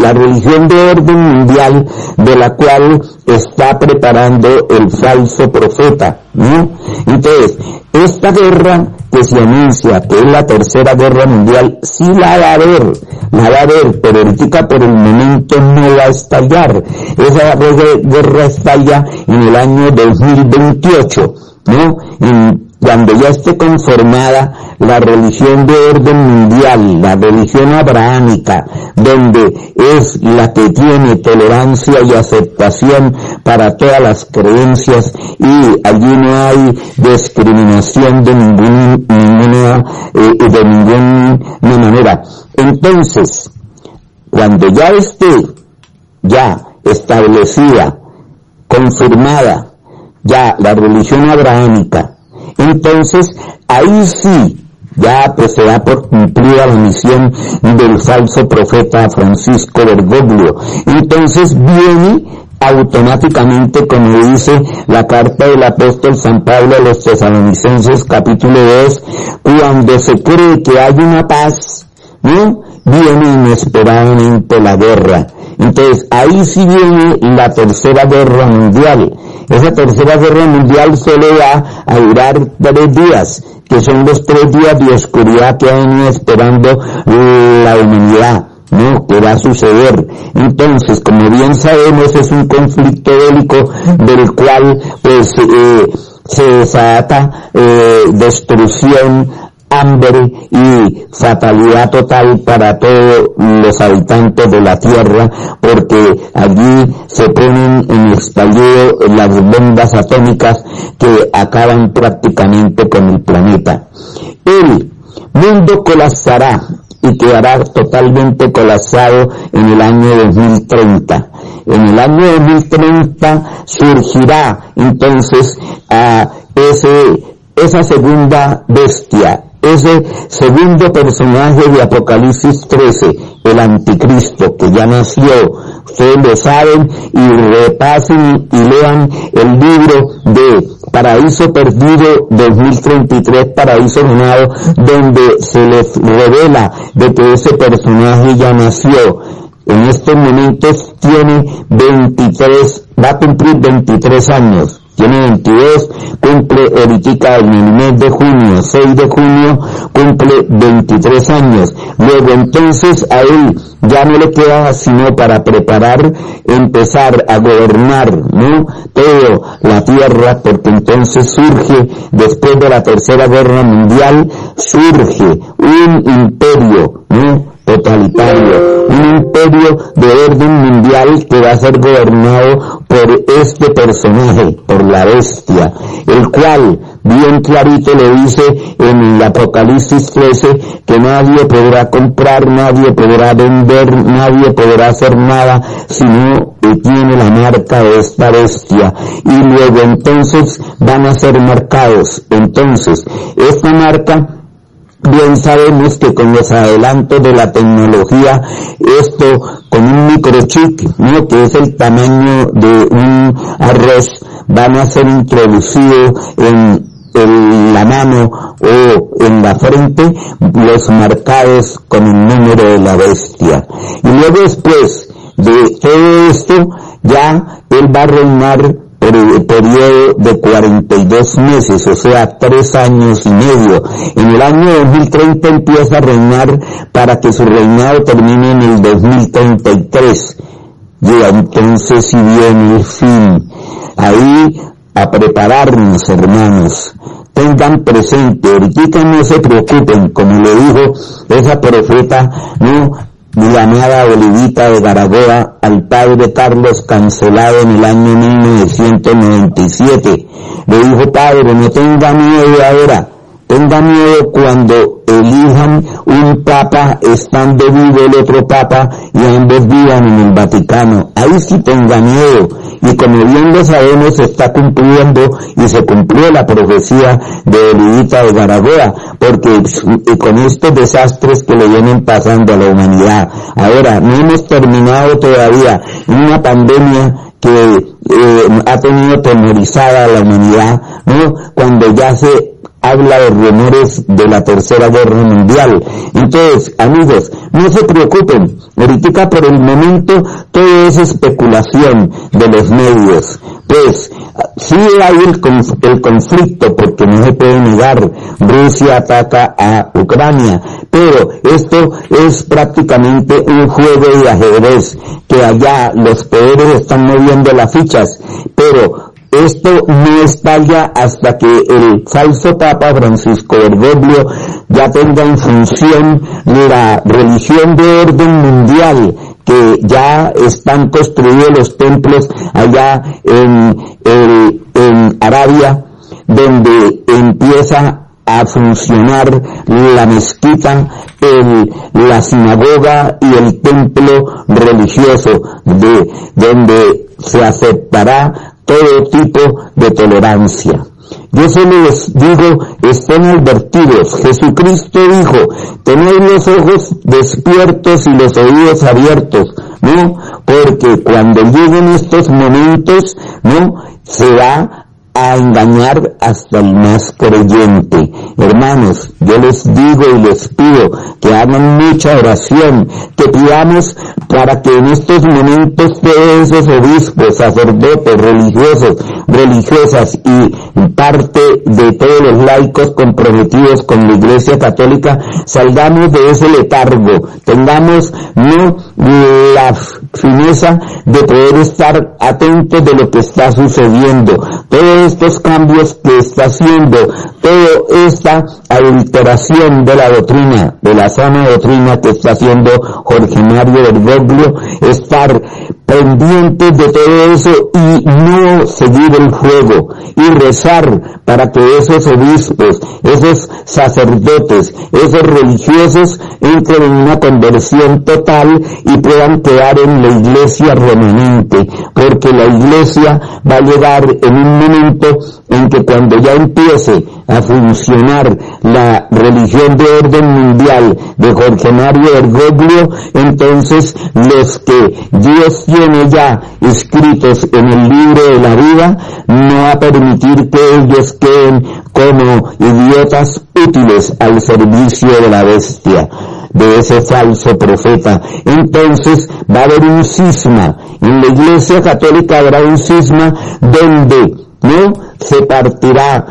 la religión de orden mundial de la cual está preparando el falso profeta. ¿no? Entonces, esta guerra que se anuncia, que es la tercera guerra mundial, sí la va a haber, la va a haber, pero ahorita por el momento no va a estallar. Esa guerra estalla en el año 2028, ¿no? Cuando ya esté conformada la religión de orden mundial, la religión abrahámica, donde es la que tiene tolerancia y aceptación para todas las creencias y allí no hay discriminación de ninguna, eh, de ninguna manera. Entonces, cuando ya esté ya establecida, confirmada, ya la religión abrahámica, entonces, ahí sí, ya pues se da por cumplida la misión del falso profeta Francisco Bergoglio. Entonces viene automáticamente, como dice la carta del apóstol San Pablo a los tesalonicenses capítulo 2, cuando se cree que hay una paz, ¿no? Viene inesperadamente la guerra. Entonces, ahí sí viene la tercera guerra mundial. Esa tercera guerra mundial solo va a durar tres días, que son los tres días de oscuridad que ha venido esperando la humanidad. ¿no? que va a suceder. Entonces, como bien sabemos, es un conflicto bélico del cual pues eh, se desata eh, destrucción, hambre y fatalidad total para todos los habitantes de la tierra porque allí se ponen en estallido las bombas atómicas que acaban prácticamente con el planeta. El mundo colapsará y quedará totalmente colapsado en el año 2030. En el año 2030 surgirá entonces a ese, esa segunda bestia, ese segundo personaje de Apocalipsis 13, el anticristo que ya nació. Ustedes lo saben y repasen y lean el libro de Paraíso Perdido 2033, Paraíso Ganado, donde se les revela de que ese personaje ya nació. En estos momentos tiene 23, va a cumplir 23 años tiene 22, cumple ahorita en el mes de junio, 6 de junio, cumple 23 años. Luego entonces a él ya no le queda sino para preparar, empezar a gobernar, ¿no? Todo la tierra, porque entonces surge, después de la tercera guerra mundial, surge un imperio, ¿no? Totalitario, un imperio de orden mundial que va a ser gobernado por este personaje, por la bestia, el cual bien clarito le dice en el Apocalipsis 13 que nadie podrá comprar, nadie podrá vender, nadie podrá hacer nada si no tiene la marca de esta bestia. Y luego entonces van a ser marcados. Entonces, esta marca Bien sabemos que con los adelantos de la tecnología, esto con un microchip, ¿no? que es el tamaño de un arroz, van a ser introducidos en, la mano o en la frente los marcados con el número de la bestia. Y luego después de todo esto, ya él va a reinar periodo de 42 meses, o sea, tres años y medio. En el año 2030 empieza a reinar para que su reinado termine en el 2033. Y entonces si viene el fin. Ahí a prepararnos, hermanos. Tengan presente, ahorita no se preocupen, como le dijo esa profeta, no, llamada Olivita de Garagoa al padre Carlos cancelado en el año 1997. Le dijo, padre, no tenga miedo ahora, tenga miedo cuando elijan un papa estando vivo el otro papa y ambos vivan en el Vaticano. Ahí sí tenga miedo. Y como bien lo sabemos, se está cumpliendo y se cumplió la profecía de Olivita de Garagoa, porque con estos desastres que le vienen pasando a la humanidad. Ahora, no hemos terminado todavía una pandemia que eh, ha tenido temorizada a la humanidad, ¿no? Cuando ya se habla de rumores de la tercera guerra mundial. Entonces, amigos, no se preocupen, ahorita por el momento todo es especulación de los medios. Pues, sí hay el, el conflicto, porque no se puede negar, Rusia ataca a Ucrania, pero esto es prácticamente un juego de ajedrez, que allá los poderes están moviendo las fichas, pero esto no estalla hasta que el falso Papa Francisco Bergoglio ya tenga en función la religión de orden mundial que ya están construidos los templos allá en, en Arabia, donde empieza a funcionar la mezquita, el, la sinagoga y el templo religioso, de donde se aceptará todo tipo de tolerancia. Yo solo les digo, estén advertidos. Jesucristo dijo, tened los ojos despiertos y los oídos abiertos, ¿no? Porque cuando lleguen estos momentos, ¿no? Se va a engañar hasta el más creyente. Hermanos, yo les digo y les pido que hagan mucha oración, que pidamos para que en estos momentos todos esos obispos, sacerdotes, religiosos, religiosas y parte de todos los laicos comprometidos con la Iglesia Católica salgamos de ese letargo, tengamos no la fineza de poder estar atentos de lo que está sucediendo, todos estos cambios que está haciendo, toda esta alteración de la doctrina, de la sana doctrina que está haciendo Jorge Mario Bergoglio, estar pendientes de todo eso y no seguir el fuego y rezar para que esos obispos, esos sacerdotes, esos religiosos entren en una conversión total y puedan quedar en la iglesia remanente, porque la iglesia va a llegar en un momento en que cuando ya empiece a funcionar la religión de orden mundial de Jorge Mario Bergoglio, entonces los que Dios tiene ya escritos en el libro de la vida, no va a permitir que ellos queden como idiotas útiles al servicio de la bestia de ese falso profeta. Entonces va a haber un cisma. En la iglesia católica habrá un cisma donde, ¿no? Se partirá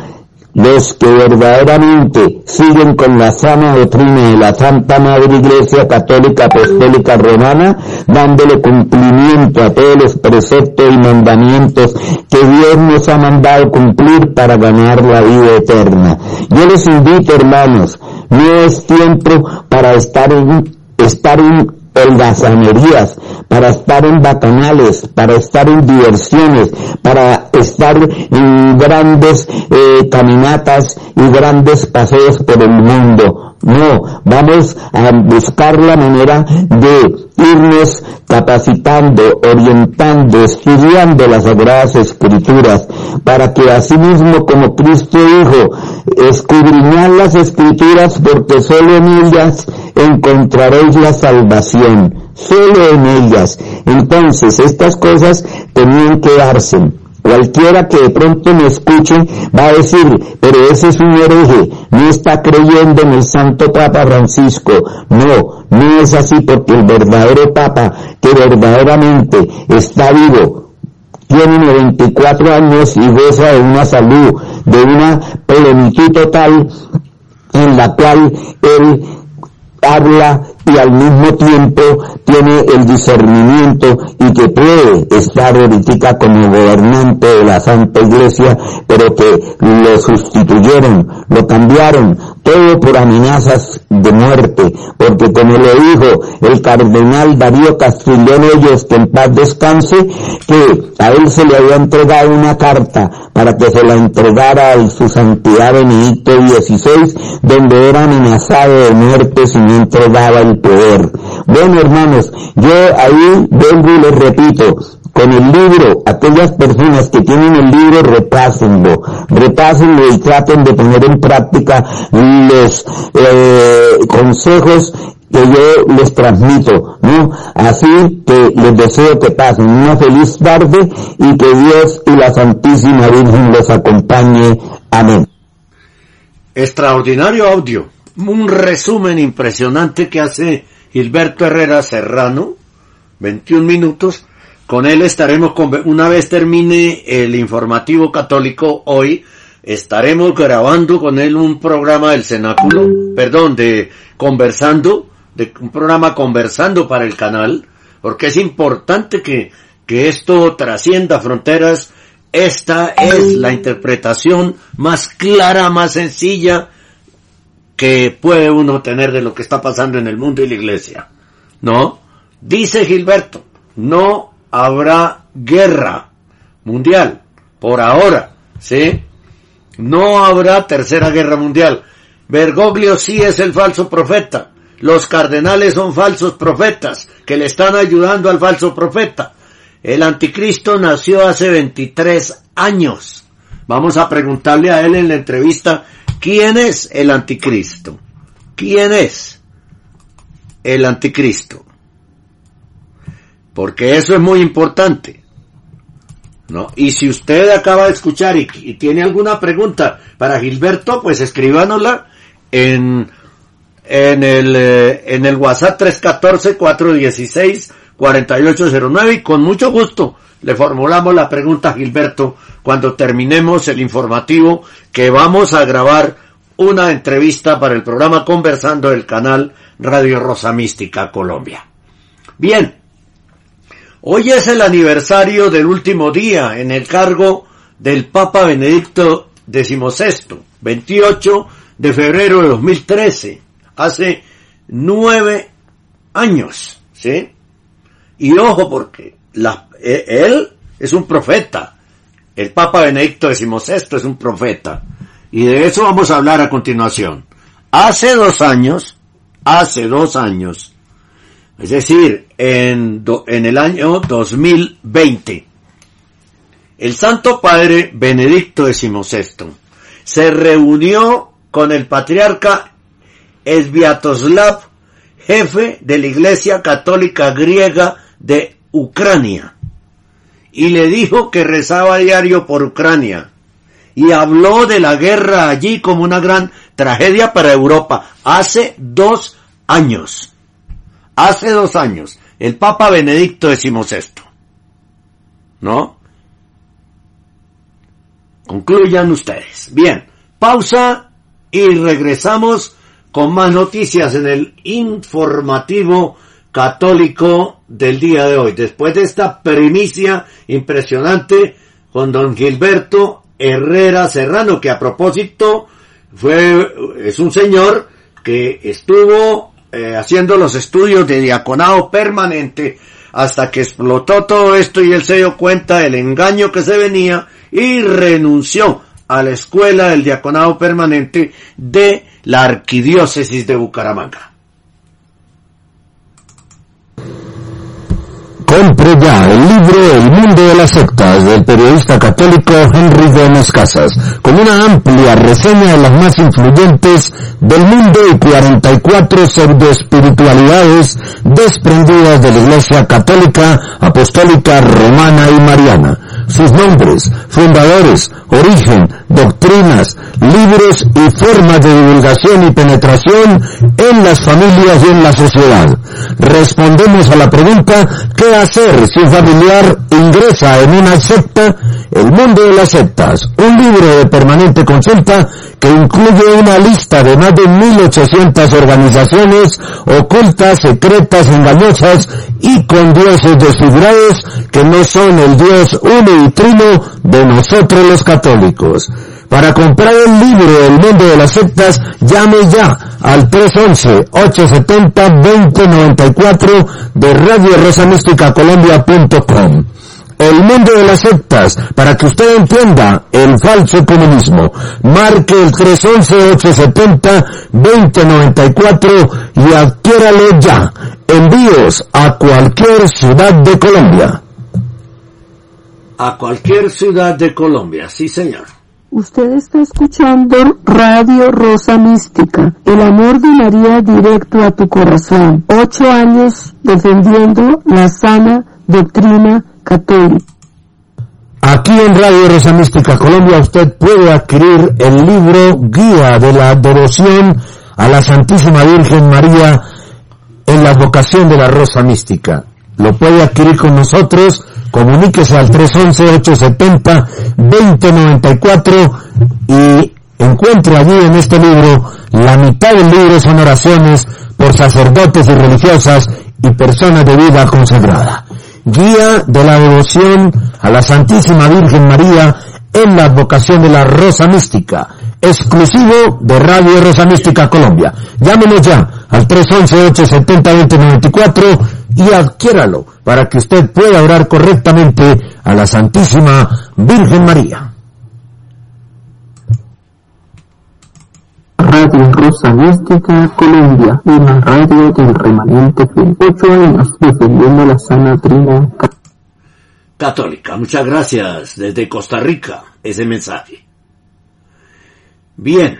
los que verdaderamente siguen con la sana doctrina de la Santa Madre Iglesia Católica Apostólica Romana, dándole cumplimiento a todos los preceptos y mandamientos que Dios nos ha mandado cumplir para ganar la vida eterna. Yo les invito, hermanos, no es tiempo para estar en, estar en holgazanerías, para estar en bacanales, para estar en diversiones, para estar en grandes eh, caminatas y grandes paseos por el mundo. No, vamos a buscar la manera de irnos capacitando, orientando, estudiando las Sagradas Escrituras, para que así mismo como Cristo dijo, escudriñad las Escrituras porque solo en ellas encontraréis la salvación, solo en ellas. Entonces estas cosas tenían que darse. Cualquiera que de pronto me escuche va a decir, pero ese es un hereje, no está creyendo en el Santo Papa Francisco. No, no es así porque el verdadero Papa que verdaderamente está vivo, tiene 94 años y goza de una salud, de una plenitud total en la cual él habla y al mismo tiempo tiene el discernimiento y que puede estar ahorita como gobernante de la Santa Iglesia, pero que lo sustituyeron, lo cambiaron, todo por amenazas de muerte, porque como lo dijo el cardenal Darío Castrillón Ellos, que en paz descanse, que a él se le había entregado una carta para que se la entregara a su santidad Benedicto XVI, donde era amenazado de muerte si no entregaba el poder. Bueno hermanos, yo ahí vengo y les repito, con el libro, aquellas personas que tienen el libro, repásenlo, repásenlo y traten de poner en práctica los eh, consejos que yo les transmito, ¿no? Así que les deseo que pasen una feliz tarde y que Dios y la Santísima Virgen los acompañe. Amén. Extraordinario audio, un resumen impresionante que hace Gilberto Herrera Serrano, 21 minutos, con él estaremos, una vez termine el informativo católico hoy, estaremos grabando con él un programa del cenáculo, perdón, de conversando, de un programa conversando para el canal, porque es importante que, que esto trascienda fronteras. Esta es la interpretación más clara, más sencilla que puede uno tener de lo que está pasando en el mundo y la iglesia. ¿No? Dice Gilberto, no habrá guerra mundial. Por ahora, ¿sí? No habrá tercera guerra mundial. Bergoglio sí es el falso profeta. Los cardenales son falsos profetas que le están ayudando al falso profeta. El anticristo nació hace 23 años. Vamos a preguntarle a él en la entrevista, ¿quién es el anticristo? ¿Quién es el anticristo? Porque eso es muy importante. ¿no? Y si usted acaba de escuchar y, tiene alguna pregunta para Gilberto, pues escríbanosla en, en el, eh, en el WhatsApp 314-416-4809 y con mucho gusto le formulamos la pregunta a Gilberto cuando terminemos el informativo que vamos a grabar una entrevista para el programa Conversando del canal Radio Rosa Mística Colombia. Bien, hoy es el aniversario del último día en el cargo del Papa Benedicto XVI, 28 de febrero de 2013, hace nueve años, ¿sí? Y ojo porque eh, él es un profeta, el Papa Benedicto XVI es un profeta, y de eso vamos a hablar a continuación. Hace dos años, hace dos años, es decir, en, en el año 2020, el Santo Padre Benedicto XVI se reunió con el patriarca Sviatoslav, jefe de la Iglesia Católica Griega de Ucrania, y le dijo que rezaba diario por Ucrania, y habló de la guerra allí como una gran tragedia para Europa, hace dos años, hace dos años, el Papa Benedicto XVI, ¿no? Concluyan ustedes. Bien, pausa y regresamos con más noticias en el informativo católico del día de hoy. Después de esta primicia impresionante con don Gilberto Herrera Serrano, que a propósito fue, es un señor que estuvo eh, haciendo los estudios de diaconado permanente hasta que explotó todo esto y él se dio cuenta del engaño que se venía y renunció a la escuela del diaconado permanente de la arquidiócesis de Bucaramanga. Compre ya el libro El mundo de las sectas del periodista católico Henry Gómez Casas, con una amplia reseña de las más influyentes del mundo y 44 pseudoespiritualidades desprendidas de la Iglesia Católica, Apostólica, Romana y Mariana. Sus nombres, fundadores, origen, doctrinas, libros y formas de divulgación y penetración en las familias y en la sociedad. Respondemos a la pregunta, ¿qué hacer si un familiar ingresa en una secta? El mundo de las sectas, un libro de permanente consulta que incluye una lista de más de 1800 organizaciones ocultas, secretas, engañosas y con dioses desfigurados que no son el Dios uno y trino de nosotros los católicos. Para comprar el libro El mundo de las sectas, llame ya al 311-870-2094 de Radio Colombia.com el mundo de las sectas, para que usted entienda el falso comunismo. Marque el 311-870-2094 y adquiéralo ya. Envíos a cualquier ciudad de Colombia. A cualquier ciudad de Colombia, sí señor. Usted está escuchando Radio Rosa Mística, el amor de María directo a tu corazón. Ocho años defendiendo la sana doctrina Aquí en Radio Rosa Mística Colombia usted puede adquirir el libro Guía de la Devoción a la Santísima Virgen María en la vocación de la Rosa Mística. Lo puede adquirir con nosotros, comuníquese al 311-870-2094 y encuentre allí en este libro, la mitad del libro son oraciones por sacerdotes y religiosas y personas de vida consagrada. Guía de la devoción a la Santísima Virgen María en la advocación de la Rosa Mística, exclusivo de Radio Rosa Mística Colombia. Llámenos ya al 311-870-2094 y adquiéralo para que usted pueda orar correctamente a la Santísima Virgen María. Radio Rosa Mística Colombia, una radio del remanente fiel. Ocho años defendiendo la sana trina católica. Muchas gracias desde Costa Rica, ese mensaje. Bien.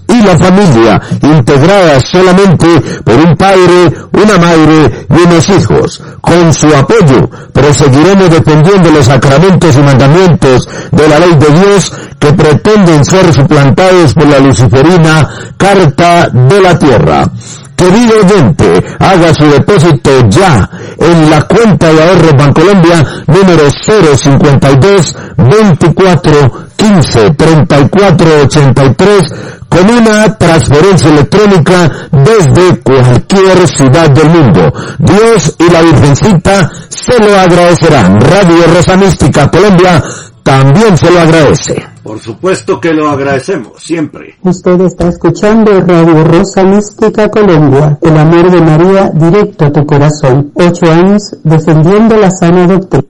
y la familia, integrada solamente por un padre, una madre y unos hijos. Con su apoyo proseguiremos defendiendo los sacramentos y mandamientos de la ley de Dios que pretenden ser suplantados por la luciferina Carta de la Tierra. Querido oyente, haga su depósito ya en la cuenta de ahorro Bancolombia número 052 24 15 34 83 con una transferencia electrónica desde cualquier ciudad del mundo. Dios y la Virgencita se lo agradecerán. Radio Rosa Mística Colombia también se lo agradece. Por supuesto que lo agradecemos, siempre. Usted está escuchando Radio Rosa Mística Colombia, el amor de María directo a tu corazón. Ocho años defendiendo la sana doctrina.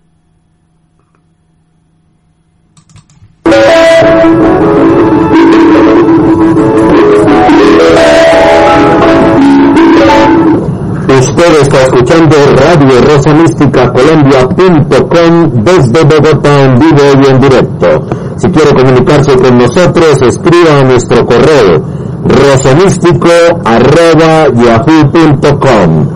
Usted está escuchando Radio Rosa Mística Colombia.com desde Bogotá en vivo y en directo. Si quiere comunicarse con nosotros, escriba a nuestro correo rosamístico arroba yahoo.com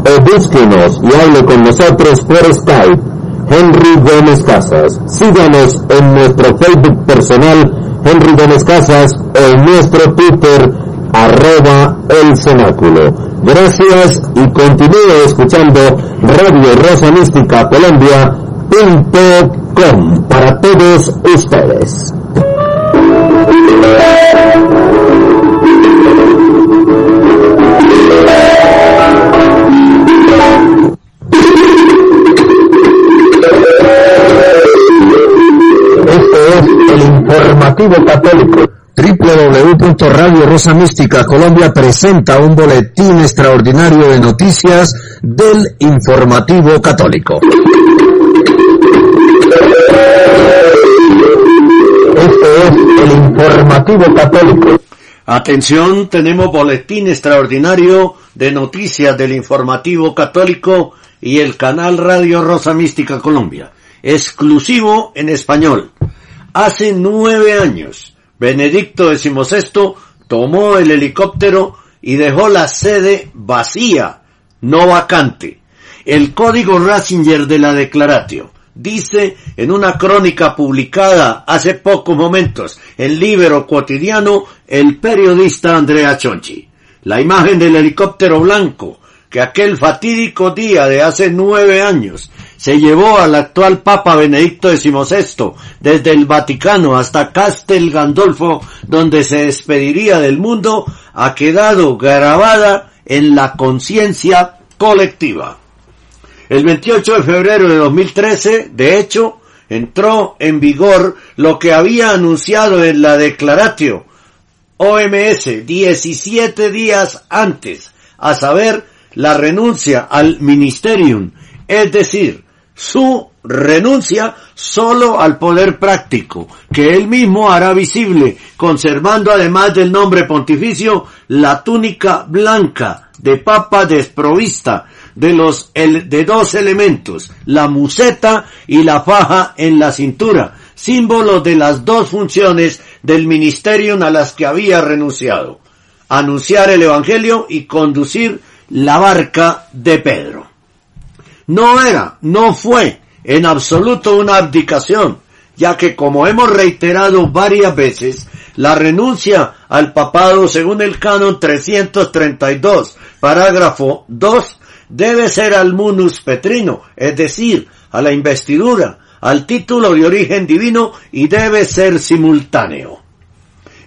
o búsquenos y hable con nosotros por Skype. Henry Gómez Casas. Síganos en nuestro Facebook personal Henry Gómez Casas o en nuestro Twitter arroba el cenáculo. Gracias y continúe escuchando Radio Rosa Mística Colombia.com para todos ustedes. Este es el informativo católico. www.radio Rosa Mística Colombia presenta un boletín extraordinario de noticias del informativo católico. Este es el informativo católico. Atención, tenemos boletín extraordinario de noticias del informativo católico y el canal Radio Rosa Mística Colombia, exclusivo en español. Hace nueve años, Benedicto XVI tomó el helicóptero y dejó la sede vacía, no vacante. El código Ratzinger de la Declaratio dice en una crónica publicada hace pocos momentos en Libero Cotidiano el periodista Andrea Chonchi. La imagen del helicóptero blanco que aquel fatídico día de hace nueve años se llevó al actual Papa Benedicto XVI desde el Vaticano hasta Castel Gandolfo, donde se despediría del mundo, ha quedado grabada en la conciencia colectiva. El 28 de febrero de 2013, de hecho, entró en vigor lo que había anunciado en la declaratio OMS 17 días antes, a saber, la renuncia al ministerium, es decir, su renuncia solo al poder práctico, que él mismo hará visible, conservando además del nombre pontificio la túnica blanca de papa desprovista de los de dos elementos, la museta y la faja en la cintura, símbolo de las dos funciones del ministerio a las que había renunciado, anunciar el evangelio y conducir la barca de Pedro. No era, no fue en absoluto una abdicación, ya que como hemos reiterado varias veces, la renuncia al papado según el canon 332, parágrafo 2, debe ser al munus petrino, es decir, a la investidura, al título de origen divino y debe ser simultáneo.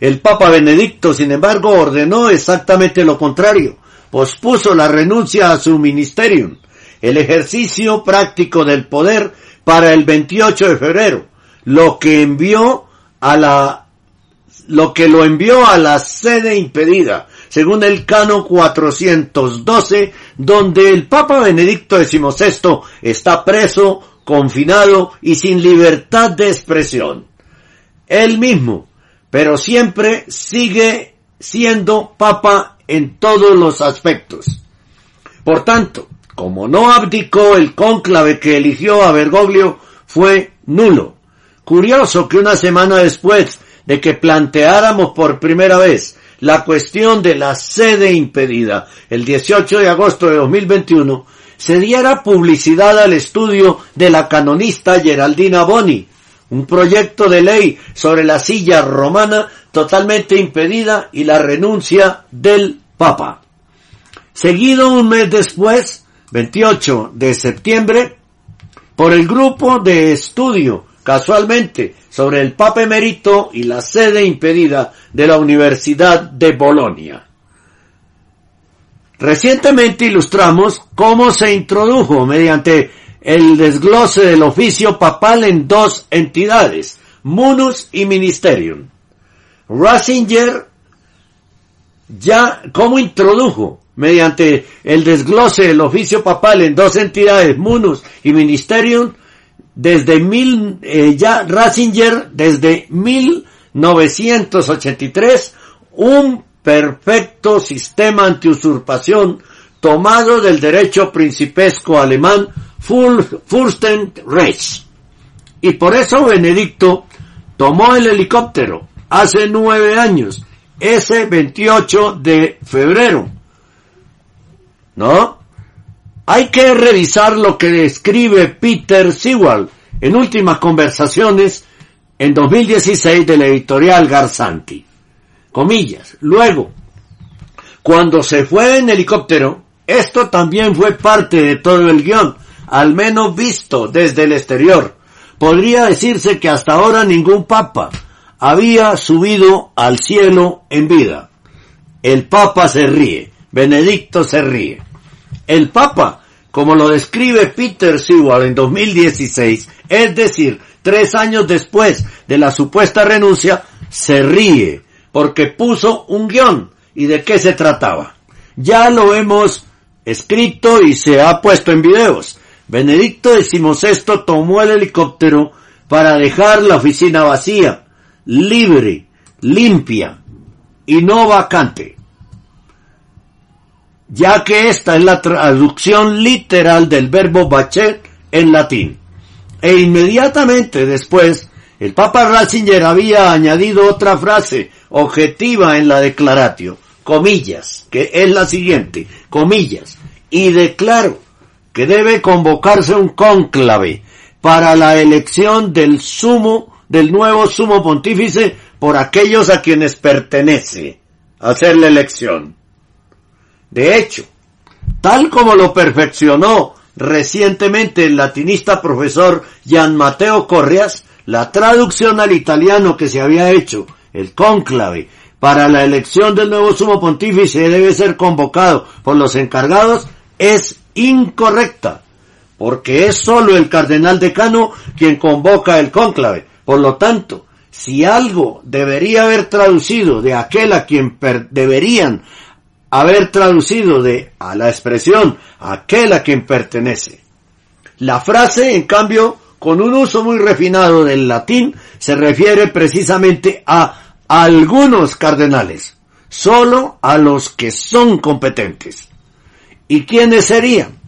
El Papa Benedicto, sin embargo, ordenó exactamente lo contrario, pospuso la renuncia a su ministerio, el ejercicio práctico del poder para el 28 de febrero, lo que envió a la lo que lo envió a la sede impedida, según el cano 412, donde el Papa Benedicto XVI está preso, confinado y sin libertad de expresión. Él mismo, pero siempre sigue siendo Papa en todos los aspectos. Por tanto, como no abdicó el cónclave que eligió a Bergoglio, fue nulo. Curioso que una semana después de que planteáramos por primera vez la cuestión de la sede impedida el 18 de agosto de 2021, se diera publicidad al estudio de la canonista Geraldina Boni, un proyecto de ley sobre la silla romana totalmente impedida y la renuncia del Papa. Seguido un mes después, 28 de septiembre, por el grupo de estudio casualmente sobre el Papa Emerito y la sede impedida de la Universidad de Bolonia. Recientemente ilustramos cómo se introdujo mediante el desglose del oficio papal en dos entidades, Munus y Ministerium. Ratzinger ya cómo introdujo mediante el desglose del oficio papal en dos entidades, Munus y Ministerium, desde mil, eh, ya Ratzinger desde 1983 un perfecto sistema antiusurpación tomado del derecho principesco alemán Fürstenreich. Y por eso Benedicto tomó el helicóptero hace nueve años, ese 28 de febrero. ¿No? Hay que revisar lo que describe Peter Sewell en últimas conversaciones en 2016 de la editorial Garzanti. Comillas. Luego, cuando se fue en helicóptero, esto también fue parte de todo el guion, al menos visto desde el exterior. Podría decirse que hasta ahora ningún papa había subido al cielo en vida. El papa se ríe, Benedicto se ríe. El papa, como lo describe Peter Sewell en 2016, es decir, tres años después de la supuesta renuncia, se ríe porque puso un guion. ¿Y de qué se trataba? Ya lo hemos escrito y se ha puesto en videos. Benedicto XVI tomó el helicóptero para dejar la oficina vacía, libre, limpia y no vacante, ya que esta es la traducción literal del verbo bachet en latín. E inmediatamente después, el Papa Ratzinger había añadido otra frase objetiva en la declaratio, comillas, que es la siguiente, comillas, y declaro que debe convocarse un cónclave para la elección del sumo, del nuevo sumo pontífice por aquellos a quienes pertenece hacer la elección. De hecho, tal como lo perfeccionó recientemente el latinista profesor Gian Matteo Correas, la traducción al italiano que se había hecho, el cónclave, para la elección del nuevo sumo pontífice debe ser convocado por los encargados, es incorrecta, porque es solo el cardenal decano quien convoca el cónclave. Por lo tanto, si algo debería haber traducido de aquel a quien deberían haber traducido de a la expresión aquel a quien pertenece. La frase, en cambio, con un uso muy refinado del latín, se refiere precisamente a algunos cardenales, solo a los que son competentes. ¿Y quiénes serían?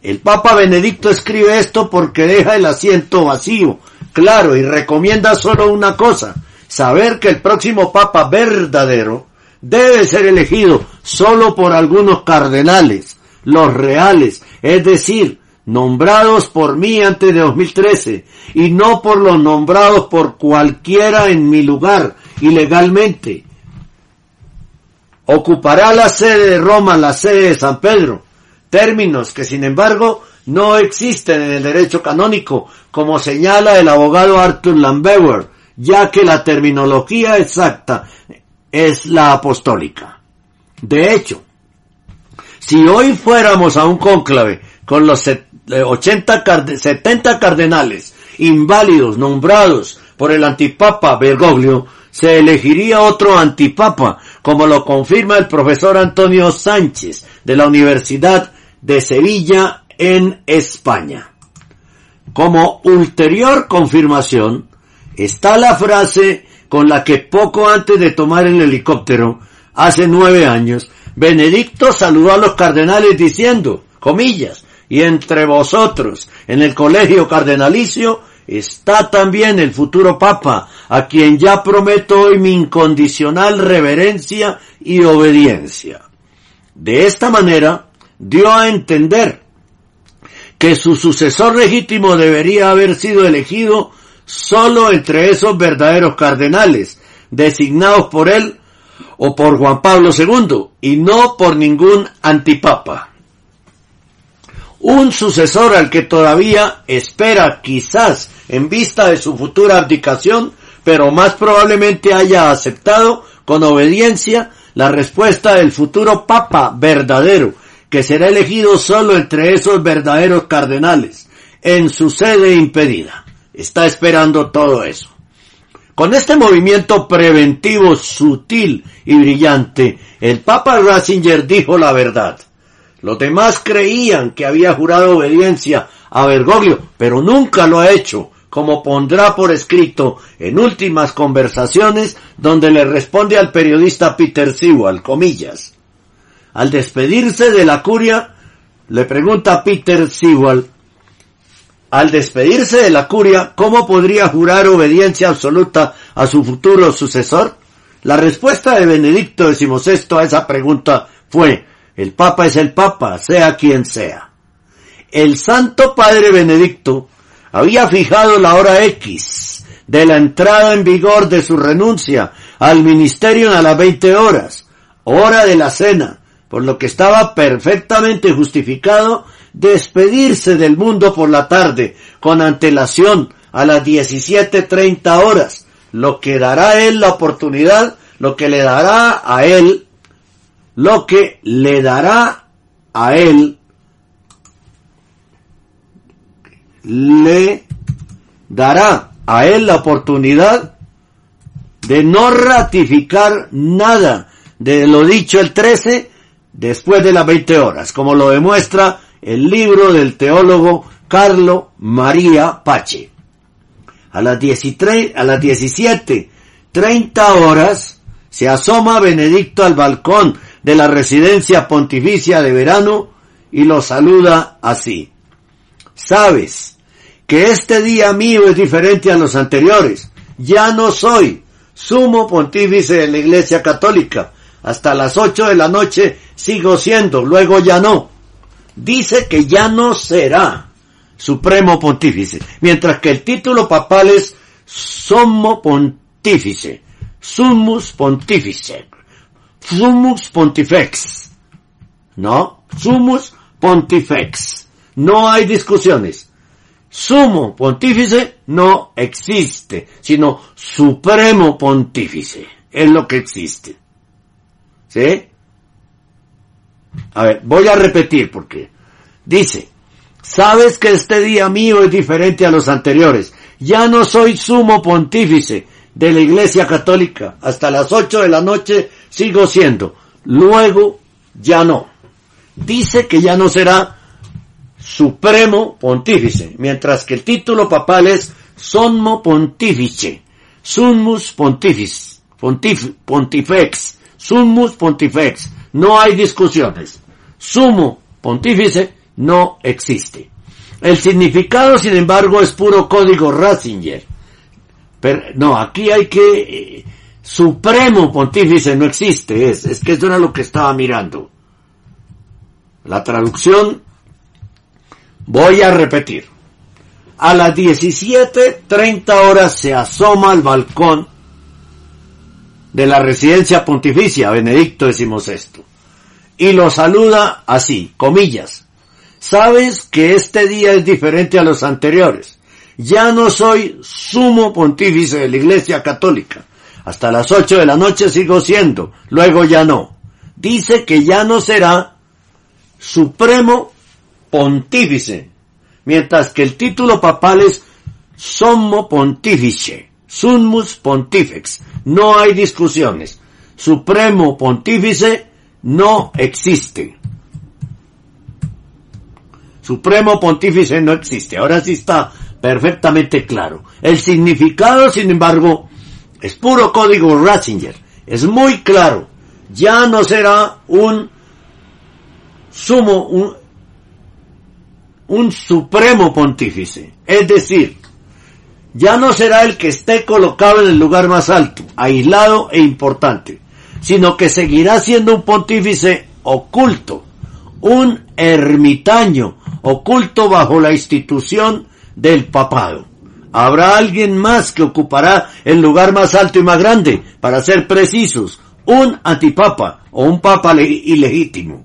El Papa Benedicto escribe esto porque deja el asiento vacío, claro, y recomienda solo una cosa, saber que el próximo Papa verdadero debe ser elegido solo por algunos cardenales, los reales, es decir, nombrados por mí antes de 2013, y no por los nombrados por cualquiera en mi lugar, ilegalmente. Ocupará la sede de Roma, la sede de San Pedro, términos que sin embargo no existen en el derecho canónico, como señala el abogado Arthur Lambauer, ya que la terminología exacta es la apostólica. De hecho, si hoy fuéramos a un cónclave con los 80 70 cardenales inválidos nombrados por el antipapa Bergoglio, se elegiría otro antipapa, como lo confirma el profesor Antonio Sánchez de la Universidad de Sevilla en España. Como ulterior confirmación está la frase con la que poco antes de tomar el helicóptero, hace nueve años, Benedicto saludó a los cardenales diciendo, comillas, y entre vosotros, en el colegio cardenalicio, está también el futuro Papa, a quien ya prometo hoy mi incondicional reverencia y obediencia. De esta manera, dio a entender que su sucesor legítimo debería haber sido elegido solo entre esos verdaderos cardenales, designados por él o por Juan Pablo II, y no por ningún antipapa. Un sucesor al que todavía espera quizás en vista de su futura abdicación, pero más probablemente haya aceptado con obediencia la respuesta del futuro papa verdadero, que será elegido solo entre esos verdaderos cardenales, en su sede impedida. Está esperando todo eso. Con este movimiento preventivo sutil y brillante, el Papa Ratzinger dijo la verdad. Los demás creían que había jurado obediencia a Bergoglio, pero nunca lo ha hecho, como pondrá por escrito en últimas conversaciones donde le responde al periodista Peter Sewell, comillas. Al despedirse de la curia, le pregunta Peter Sewell, al despedirse de la curia, ¿cómo podría jurar obediencia absoluta a su futuro sucesor? La respuesta de Benedicto XVI a esa pregunta fue, el Papa es el Papa, sea quien sea. El Santo Padre Benedicto había fijado la hora X de la entrada en vigor de su renuncia al ministerio a las 20 horas, hora de la cena, por lo que estaba perfectamente justificado despedirse del mundo por la tarde con antelación a las 17.30 horas, lo que dará a él la oportunidad, lo que le dará a él, lo que le dará a él, le dará a él la oportunidad de no ratificar nada de lo dicho el 13 después de las 20 horas, como lo demuestra el libro del teólogo Carlo María Pache. A las 13, a las 17, 30 horas se asoma Benedicto al balcón de la residencia pontificia de verano y lo saluda así. Sabes que este día mío es diferente a los anteriores. Ya no soy sumo pontífice de la Iglesia Católica. Hasta las 8 de la noche sigo siendo, luego ya no dice que ya no será supremo pontífice, mientras que el título papal es Sommo Pontífice, Summus Pontífice, Summus Pontifex, ¿no? Summus Pontifex. No hay discusiones. Sumo Pontífice no existe, sino Supremo Pontífice. Es lo que existe. ¿Sí? A ver, voy a repetir porque dice, sabes que este día mío es diferente a los anteriores. Ya no soy sumo pontífice de la Iglesia Católica. Hasta las ocho de la noche sigo siendo. Luego ya no. Dice que ya no será supremo pontífice, mientras que el título papal es sommo pontífice, summus pontifex, pontifex, summus pontifex, no hay discusiones. Sumo pontífice no existe. El significado, sin embargo, es puro código Ratzinger. Pero, no, aquí hay que... Eh, supremo pontífice no existe, es, es que eso era lo que estaba mirando. La traducción, voy a repetir. A las 17.30 horas se asoma al balcón de la residencia pontificia Benedicto XVI y lo saluda así, comillas. Sabes que este día es diferente a los anteriores. Ya no soy sumo pontífice de la Iglesia Católica. Hasta las ocho de la noche sigo siendo, luego ya no. Dice que ya no será supremo pontífice, mientras que el título papal es sommo pontífice, Summus Pontifex. No hay discusiones. Supremo Pontífice no existe. Supremo Pontífice no existe. Ahora sí está perfectamente claro. El significado, sin embargo, es puro código Ratzinger. Es muy claro. Ya no será un sumo, un, un supremo pontífice. Es decir, ya no será el que esté colocado en el lugar más alto, aislado e importante, sino que seguirá siendo un pontífice oculto, un ermitaño oculto bajo la institución del papado. Habrá alguien más que ocupará el lugar más alto y más grande, para ser precisos, un antipapa o un papa ilegítimo.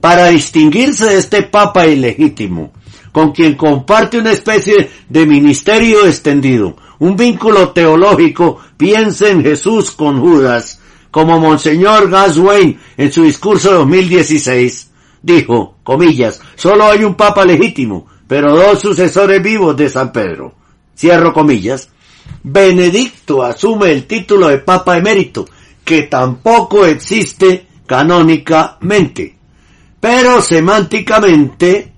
Para distinguirse de este papa ilegítimo, con quien comparte una especie de ministerio extendido, un vínculo teológico, piensa en Jesús con Judas, como Monseñor Gaswain en su discurso de 2016 dijo, comillas, solo hay un papa legítimo, pero dos sucesores vivos de San Pedro. Cierro comillas. Benedicto asume el título de papa emérito, que tampoco existe canónicamente, pero semánticamente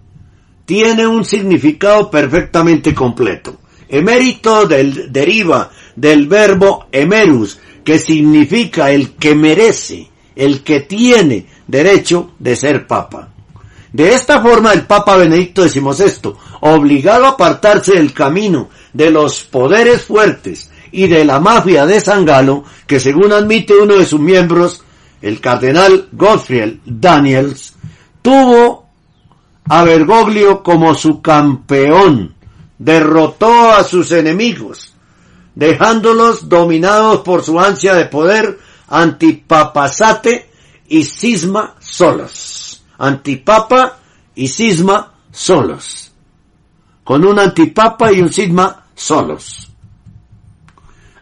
tiene un significado perfectamente completo. Emérito deriva del verbo emerus, que significa el que merece, el que tiene derecho de ser papa. De esta forma el Papa Benedicto XVI, obligado a apartarse del camino de los poderes fuertes y de la mafia de San Galo, que según admite uno de sus miembros, el cardenal Gottfried Daniels, tuvo a Bergoglio como su campeón, derrotó a sus enemigos, dejándolos dominados por su ansia de poder antipapasate y cisma solos. Antipapa y cisma solos. Con un antipapa y un cisma solos.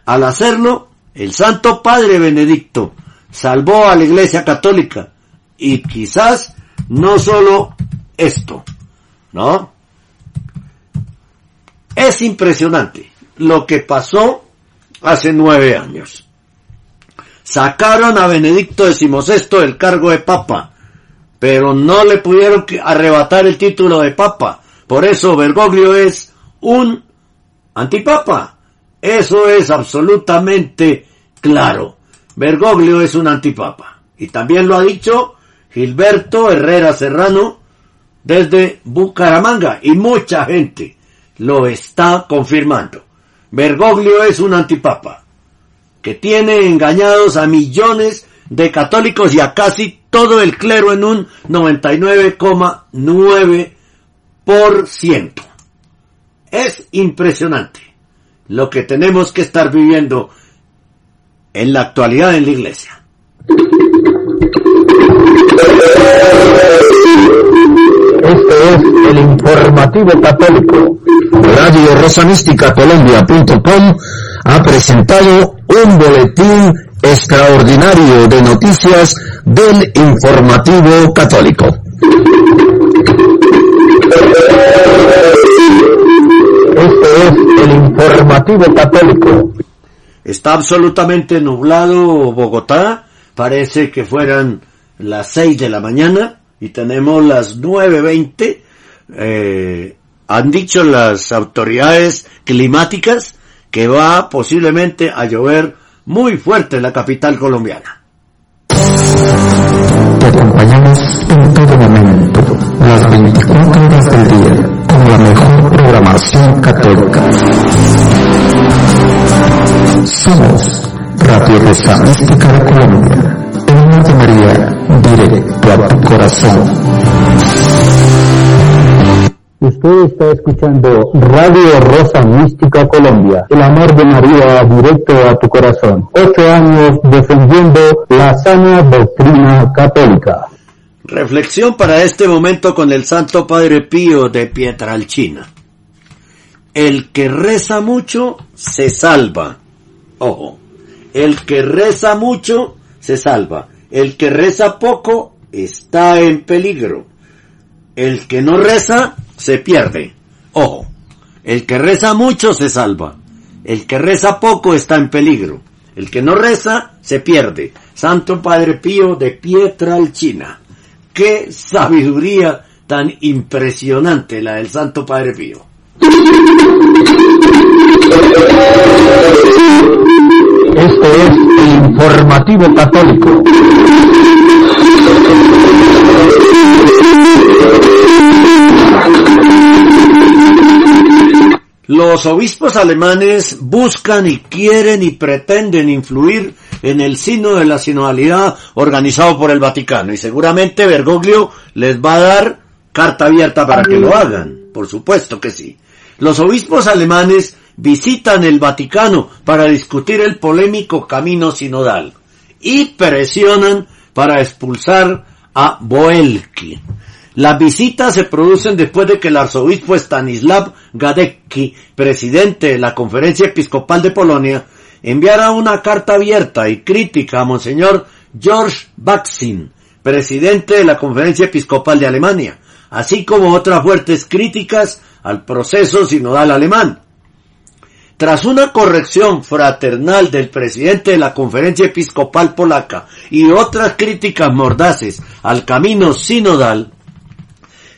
Al hacerlo, el Santo Padre Benedicto salvó a la Iglesia Católica y quizás no solo esto, ¿no? Es impresionante lo que pasó hace nueve años. Sacaron a Benedicto XVI del cargo de papa, pero no le pudieron arrebatar el título de papa. Por eso Bergoglio es un antipapa. Eso es absolutamente claro. Bergoglio es un antipapa. Y también lo ha dicho Gilberto Herrera Serrano desde Bucaramanga. Y mucha gente lo está confirmando. Bergoglio es un antipapa que tiene engañados a millones de católicos y a casi todo el clero en un 99,9%. Es impresionante lo que tenemos que estar viviendo en la actualidad en la iglesia. Este es el informativo católico. Radio Colombia.com ha presentado un boletín extraordinario de noticias del informativo católico. Este es el informativo católico. Está absolutamente nublado Bogotá. Parece que fueran las 6 de la mañana y tenemos las 9.20. Eh, han dicho las autoridades climáticas que va posiblemente a llover muy fuerte en la capital colombiana. Te acompañamos en todo momento, las 24 horas del día, con la mejor programación católica. Somos Radio Rosa Mística de Colombia, de María, directo a tu corazón. Usted está escuchando Radio Rosa Mística Colombia, el amor de María directo a tu corazón. Ocho años defendiendo la sana doctrina católica. Reflexión para este momento con el Santo Padre Pío de Pietralcina. El que reza mucho se salva. Ojo, el que reza mucho se salva. El que reza poco está en peligro. El que no reza se pierde. Ojo, el que reza mucho se salva. El que reza poco está en peligro. El que no reza se pierde. Santo Padre Pío de Pietralcina. Qué sabiduría tan impresionante la del Santo Padre Pío. Este es el informativo católico. Los obispos alemanes buscan y quieren y pretenden influir en el sino de la sinodalidad organizado por el Vaticano y seguramente Bergoglio les va a dar carta abierta para que lo hagan, por supuesto que sí. Los obispos alemanes visitan el Vaticano para discutir el polémico camino sinodal y presionan para expulsar a Boelki. Las visitas se producen después de que el arzobispo Stanislav Gadecki, presidente de la Conferencia Episcopal de Polonia, enviara una carta abierta y crítica a Monseñor George Baxin, presidente de la Conferencia Episcopal de Alemania, así como otras fuertes críticas al proceso sinodal alemán. Tras una corrección fraternal del presidente de la Conferencia Episcopal Polaca y otras críticas mordaces al camino sinodal,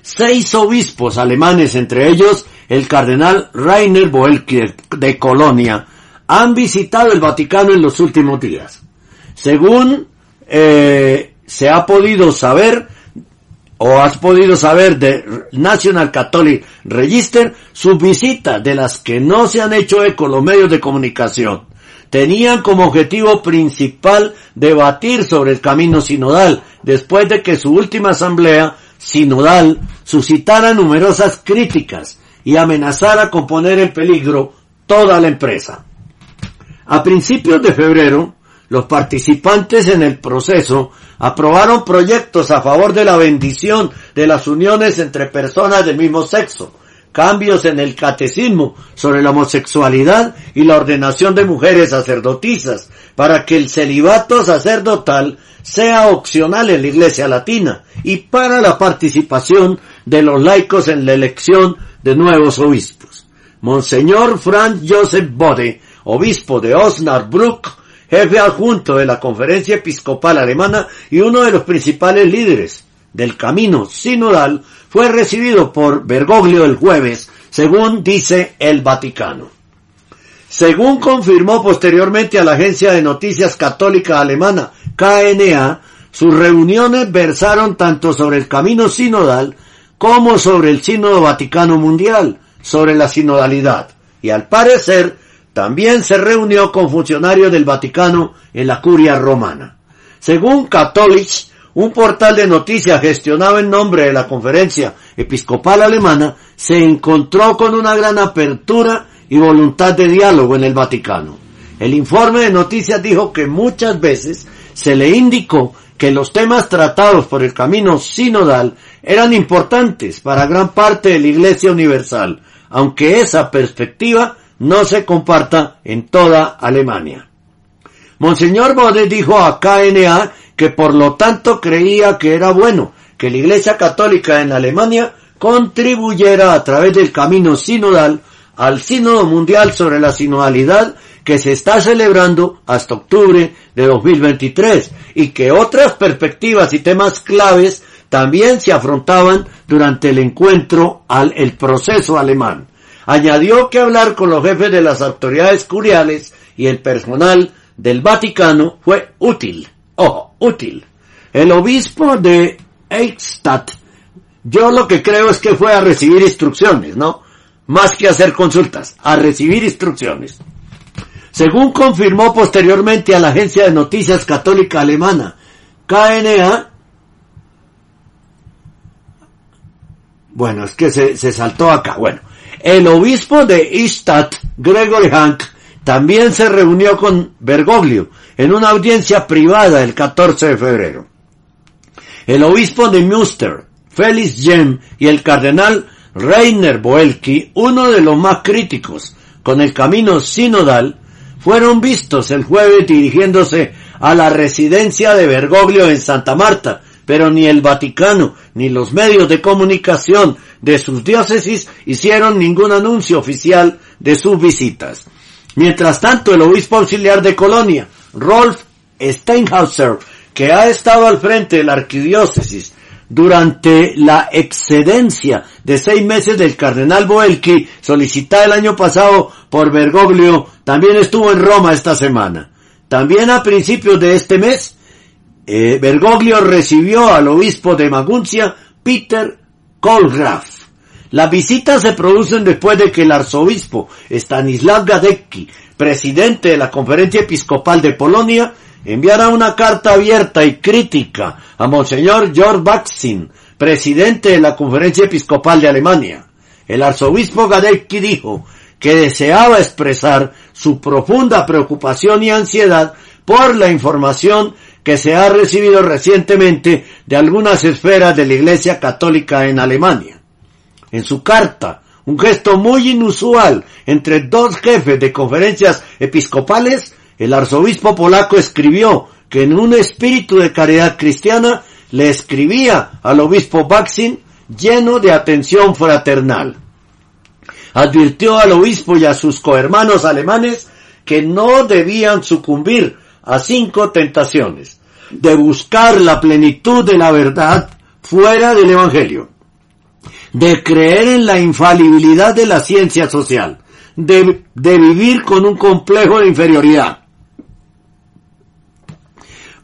seis obispos alemanes, entre ellos el cardenal Rainer Boelki de Colonia, han visitado el Vaticano en los últimos días. Según eh, se ha podido saber, o has podido saber de National Catholic Register, sus visitas de las que no se han hecho eco los medios de comunicación tenían como objetivo principal debatir sobre el camino sinodal, después de que su última asamblea sinodal suscitara numerosas críticas y amenazara con poner en peligro toda la empresa. A principios de febrero, los participantes en el proceso aprobaron proyectos a favor de la bendición de las uniones entre personas del mismo sexo, cambios en el catecismo sobre la homosexualidad y la ordenación de mujeres sacerdotisas, para que el celibato sacerdotal sea opcional en la Iglesia Latina y para la participación de los laicos en la elección de nuevos obispos. Monseñor Franz Joseph Bode, obispo de Osnabrück, jefe adjunto de la Conferencia Episcopal Alemana y uno de los principales líderes del camino sinodal, fue recibido por Bergoglio el jueves, según dice el Vaticano. Según confirmó posteriormente a la agencia de noticias católica alemana KNA, sus reuniones versaron tanto sobre el camino sinodal como sobre el sínodo Vaticano Mundial, sobre la sinodalidad, y al parecer también se reunió con funcionarios del Vaticano en la curia romana. Según Catholic, un portal de noticias gestionado en nombre de la Conferencia Episcopal Alemana, se encontró con una gran apertura y voluntad de diálogo en el Vaticano. El informe de noticias dijo que muchas veces se le indicó que los temas tratados por el camino sinodal eran importantes para gran parte de la Iglesia Universal, aunque esa perspectiva no se comparta en toda Alemania. Monseñor Bode dijo a KNA que por lo tanto creía que era bueno que la Iglesia Católica en Alemania contribuyera a través del camino sinodal al Sínodo Mundial sobre la Sinodalidad que se está celebrando hasta octubre de 2023 y que otras perspectivas y temas claves también se afrontaban durante el encuentro al el proceso alemán. Añadió que hablar con los jefes de las autoridades curiales y el personal del Vaticano fue útil. Ojo, útil. El obispo de Eichstadt, yo lo que creo es que fue a recibir instrucciones, ¿no? Más que hacer consultas, a recibir instrucciones. Según confirmó posteriormente a la agencia de noticias católica alemana, KNA, bueno, es que se, se saltó acá, bueno, el obispo de Eichstadt, Gregory Hank, también se reunió con Bergoglio en una audiencia privada el 14 de febrero. El obispo de Münster, Felix Jem, y el cardenal Rainer Boelki, uno de los más críticos con el camino sinodal, fueron vistos el jueves dirigiéndose a la residencia de Bergoglio en Santa Marta, pero ni el Vaticano ni los medios de comunicación de sus diócesis hicieron ningún anuncio oficial de sus visitas. Mientras tanto, el obispo auxiliar de Colonia, Rolf Steinhauser, que ha estado al frente de la arquidiócesis durante la excedencia de seis meses del cardenal Boelki, solicitada el año pasado por Bergoglio, también estuvo en Roma esta semana. También a principios de este mes, eh, Bergoglio recibió al obispo de Maguncia, Peter Kolgraf. Las visitas se producen después de que el arzobispo Stanislav Gadecki, presidente de la Conferencia Episcopal de Polonia, enviara una carta abierta y crítica a Monseñor George Baxin, presidente de la Conferencia Episcopal de Alemania. El arzobispo Gadecki dijo que deseaba expresar su profunda preocupación y ansiedad por la información que se ha recibido recientemente de algunas esferas de la Iglesia Católica en Alemania. En su carta, un gesto muy inusual entre dos jefes de conferencias episcopales, el arzobispo polaco escribió que en un espíritu de caridad cristiana le escribía al obispo Baxin lleno de atención fraternal. Advirtió al obispo y a sus cohermanos alemanes que no debían sucumbir a cinco tentaciones, de buscar la plenitud de la verdad fuera del Evangelio, de creer en la infalibilidad de la ciencia social, de, de vivir con un complejo de inferioridad,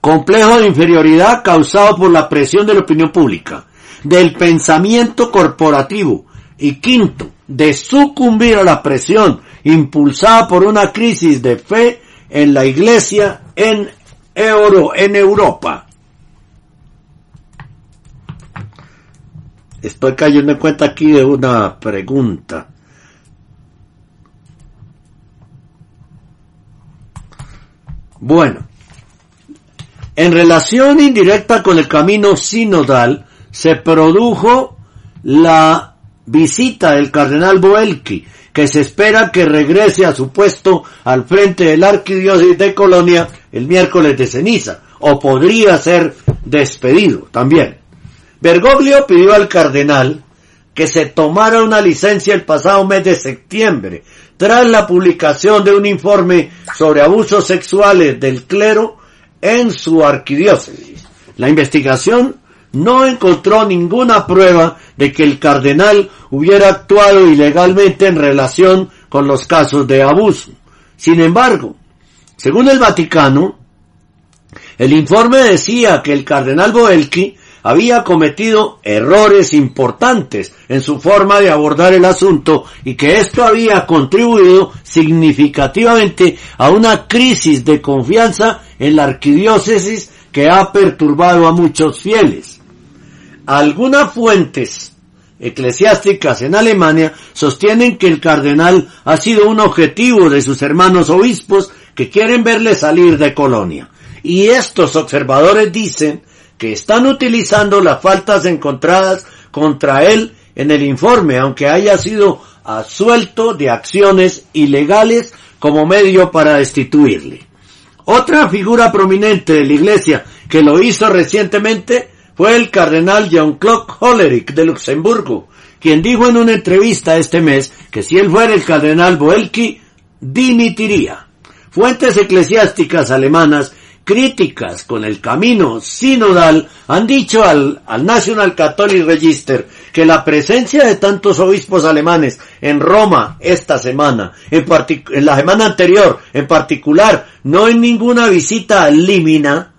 complejo de inferioridad causado por la presión de la opinión pública, del pensamiento corporativo y quinto, de sucumbir a la presión impulsada por una crisis de fe en la iglesia en, Euro, en Europa. Estoy cayendo en cuenta aquí de una pregunta. Bueno, en relación indirecta con el camino sinodal, se produjo la visita del cardenal Boelki, que se espera que regrese a su puesto al frente del arquidiócesis de Colonia el miércoles de ceniza, o podría ser despedido también. Bergoglio pidió al cardenal que se tomara una licencia el pasado mes de septiembre, tras la publicación de un informe sobre abusos sexuales del clero en su arquidiócesis. La investigación no encontró ninguna prueba de que el cardenal hubiera actuado ilegalmente en relación con los casos de abuso. Sin embargo, según el Vaticano, el informe decía que el cardenal Boelki había cometido errores importantes en su forma de abordar el asunto y que esto había contribuido significativamente a una crisis de confianza en la arquidiócesis que ha perturbado a muchos fieles. Algunas fuentes eclesiásticas en Alemania sostienen que el cardenal ha sido un objetivo de sus hermanos obispos que quieren verle salir de Colonia. Y estos observadores dicen que están utilizando las faltas encontradas contra él en el informe, aunque haya sido asuelto de acciones ilegales como medio para destituirle. Otra figura prominente de la iglesia que lo hizo recientemente fue el cardenal Jean-Claude Hollerich de Luxemburgo, quien dijo en una entrevista este mes que si él fuera el cardenal Boelki, dimitiría. Fuentes eclesiásticas alemanas críticas con el camino sinodal han dicho al, al, National Catholic Register que la presencia de tantos obispos alemanes en Roma esta semana, en, en la semana anterior, en particular, no en ninguna visita a Límina,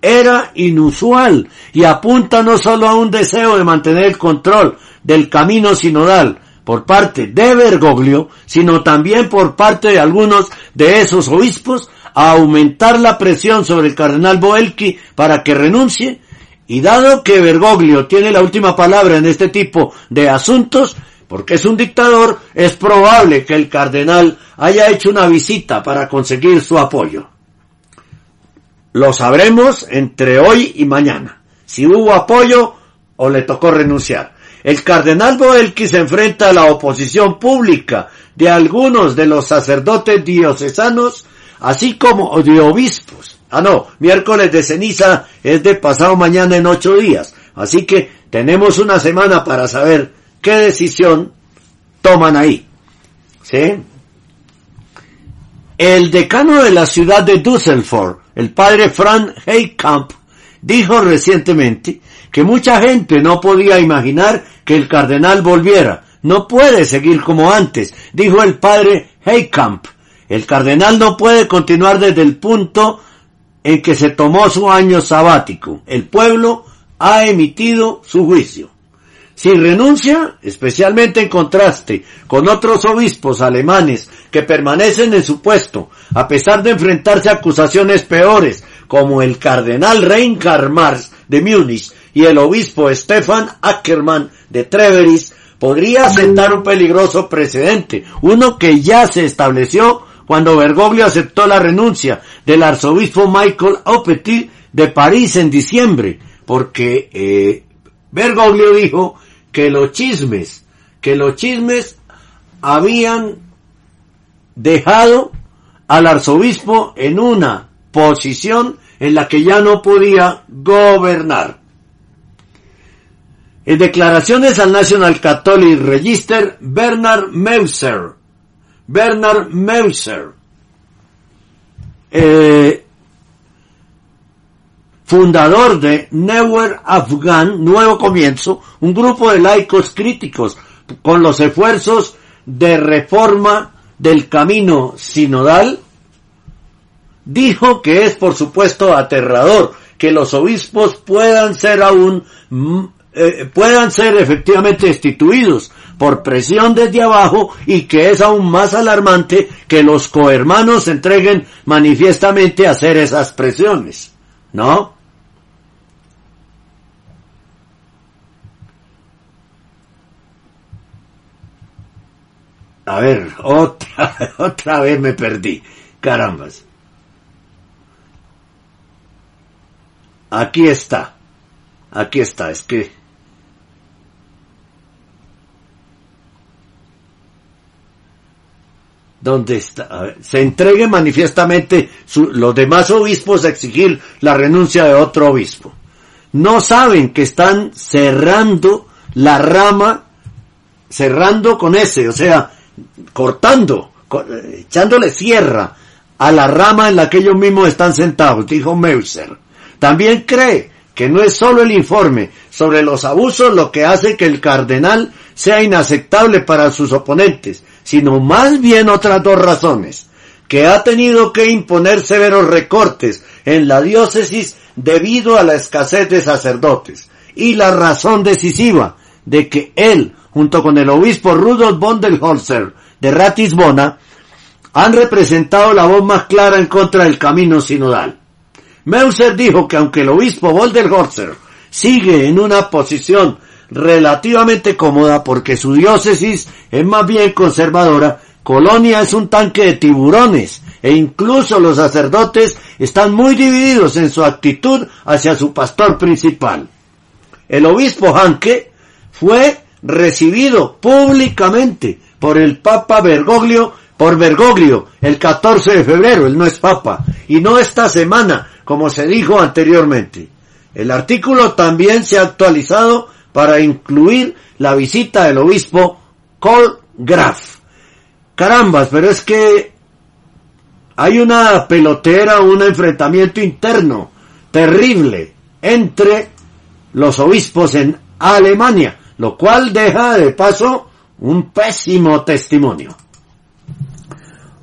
era inusual y apunta no solo a un deseo de mantener el control del camino sinodal por parte de Bergoglio, sino también por parte de algunos de esos obispos a aumentar la presión sobre el cardenal Boelki para que renuncie y dado que Bergoglio tiene la última palabra en este tipo de asuntos, porque es un dictador, es probable que el cardenal haya hecho una visita para conseguir su apoyo. Lo sabremos entre hoy y mañana, si hubo apoyo o le tocó renunciar. El cardenal Boelki se enfrenta a la oposición pública de algunos de los sacerdotes diocesanos así como de obispos. Ah, no, miércoles de ceniza es de pasado mañana en ocho días. Así que tenemos una semana para saber qué decisión toman ahí. ¿Sí? El decano de la ciudad de Düsseldorf, el padre Frank Heikamp, dijo recientemente que mucha gente no podía imaginar que el cardenal volviera. No puede seguir como antes, dijo el padre Heikamp. El cardenal no puede continuar desde el punto en que se tomó su año sabático. El pueblo ha emitido su juicio. Si renuncia, especialmente en contraste con otros obispos alemanes que permanecen en su puesto, a pesar de enfrentarse a acusaciones peores, como el cardenal Reinhard Marx de Múnich y el obispo Stefan Ackermann de Treveris, podría sentar un peligroso precedente, uno que ya se estableció cuando Bergoglio aceptó la renuncia del arzobispo Michael Opetit de París en diciembre, porque eh, Bergoglio dijo que los chismes, que los chismes habían dejado al arzobispo en una posición en la que ya no podía gobernar. En declaraciones al National Catholic Register, Bernard Meuser, Bernard Meuser, eh, fundador de Neuer Afghan, Nuevo Comienzo, un grupo de laicos críticos con los esfuerzos de reforma del camino sinodal, dijo que es por supuesto aterrador que los obispos puedan ser aún eh, puedan ser efectivamente destituidos por presión desde abajo y que es aún más alarmante que los cohermanos se entreguen manifiestamente a hacer esas presiones. ¿No? A ver, otra, otra vez me perdí. Carambas. Aquí está. Aquí está. Es que... ¿Dónde está? Se entregue manifiestamente su, los demás obispos a exigir la renuncia de otro obispo. No saben que están cerrando la rama, cerrando con ese, o sea, cortando, echándole sierra a la rama en la que ellos mismos están sentados, dijo Meuser. También cree que no es solo el informe sobre los abusos lo que hace que el cardenal sea inaceptable para sus oponentes, sino más bien otras dos razones, que ha tenido que imponer severos recortes en la diócesis debido a la escasez de sacerdotes, y la razón decisiva de que él, junto con el obispo Rudolf von der Holzer de Ratisbona, han representado la voz más clara en contra del camino sinodal. Meuser dijo que aunque el obispo von der Holzer sigue en una posición relativamente cómoda porque su diócesis es más bien conservadora, Colonia es un tanque de tiburones e incluso los sacerdotes están muy divididos en su actitud hacia su pastor principal. El obispo Hanke fue recibido públicamente por el Papa Bergoglio, por Bergoglio, el 14 de febrero, él no es Papa, y no esta semana, como se dijo anteriormente. El artículo también se ha actualizado para incluir la visita del obispo Graf. Carambas, pero es que hay una pelotera, un enfrentamiento interno terrible entre los obispos en Alemania, lo cual deja de paso un pésimo testimonio.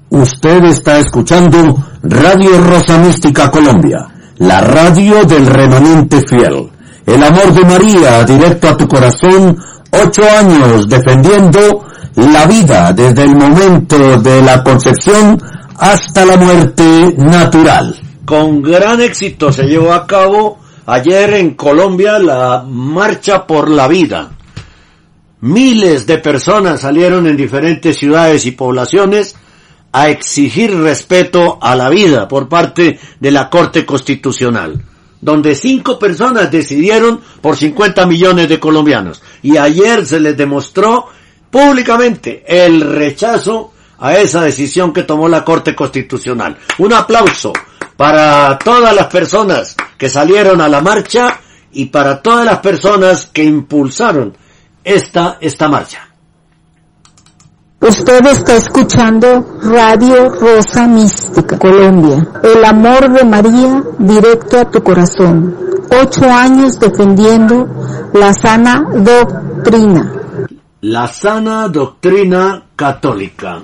Usted está escuchando Radio Rosa Mística Colombia, la radio del remanente fiel. El amor de María directo a tu corazón, ocho años defendiendo la vida desde el momento de la concepción hasta la muerte natural. Con gran éxito se llevó a cabo ayer en Colombia la Marcha por la Vida. Miles de personas salieron en diferentes ciudades y poblaciones a exigir respeto a la vida por parte de la Corte Constitucional, donde cinco personas decidieron por 50 millones de colombianos. Y ayer se les demostró públicamente el rechazo a esa decisión que tomó la Corte Constitucional. Un aplauso para todas las personas que salieron a la marcha y para todas las personas que impulsaron esta, esta marcha. Usted está escuchando Radio Rosa Mística, Colombia. El amor de María directo a tu corazón. Ocho años defendiendo la sana doctrina. La sana doctrina católica.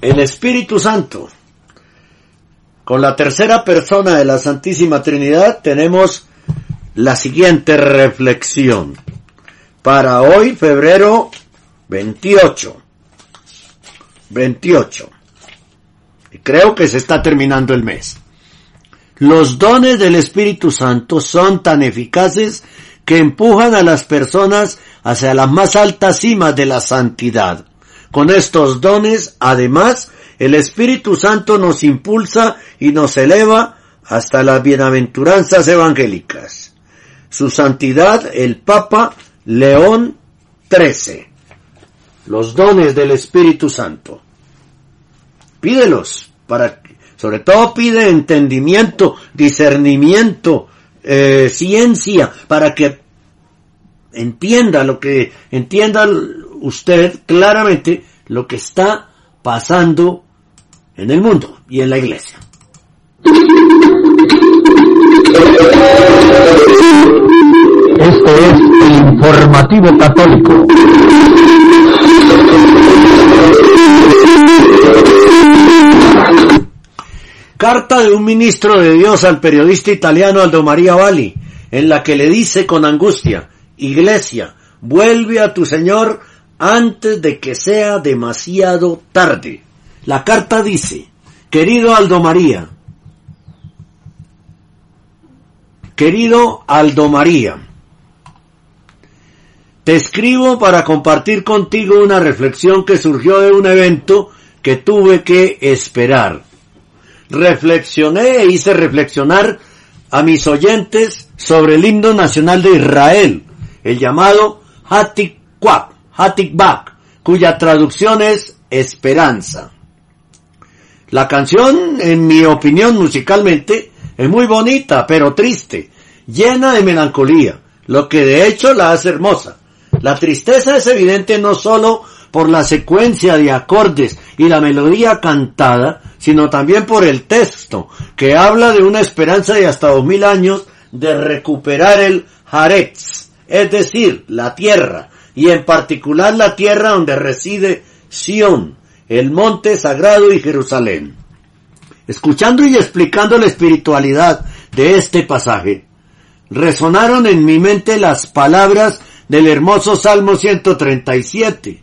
El Espíritu Santo. Con la tercera persona de la Santísima Trinidad tenemos la siguiente reflexión. Para hoy, febrero 28. 28. Y creo que se está terminando el mes. Los dones del Espíritu Santo son tan eficaces que empujan a las personas hacia las más altas cimas de la santidad. Con estos dones, además, el Espíritu Santo nos impulsa y nos eleva hasta las bienaventuranzas evangélicas. Su santidad, el Papa León XIII los dones del Espíritu Santo. Pídelos para, sobre todo pide entendimiento, discernimiento, eh, ciencia, para que entienda lo que, entienda usted claramente lo que está pasando en el mundo y en la iglesia. Este es informativo católico. Carta de un ministro de Dios al periodista italiano Aldo María Valli, en la que le dice con angustia, Iglesia, vuelve a tu Señor antes de que sea demasiado tarde. La carta dice, querido Aldo María, querido Aldo María, te escribo para compartir contigo una reflexión que surgió de un evento que tuve que esperar. Reflexioné e hice reflexionar a mis oyentes sobre el himno nacional de Israel, el llamado Hatikwa, Hatikbak, cuya traducción es esperanza. La canción, en mi opinión musicalmente, es muy bonita, pero triste, llena de melancolía, lo que de hecho la hace hermosa. La tristeza es evidente no solo por la secuencia de acordes y la melodía cantada, sino también por el texto, que habla de una esperanza de hasta dos mil años de recuperar el Haaretz, es decir, la tierra, y en particular la tierra donde reside Sión, el monte sagrado y Jerusalén. Escuchando y explicando la espiritualidad de este pasaje, resonaron en mi mente las palabras del hermoso Salmo 137,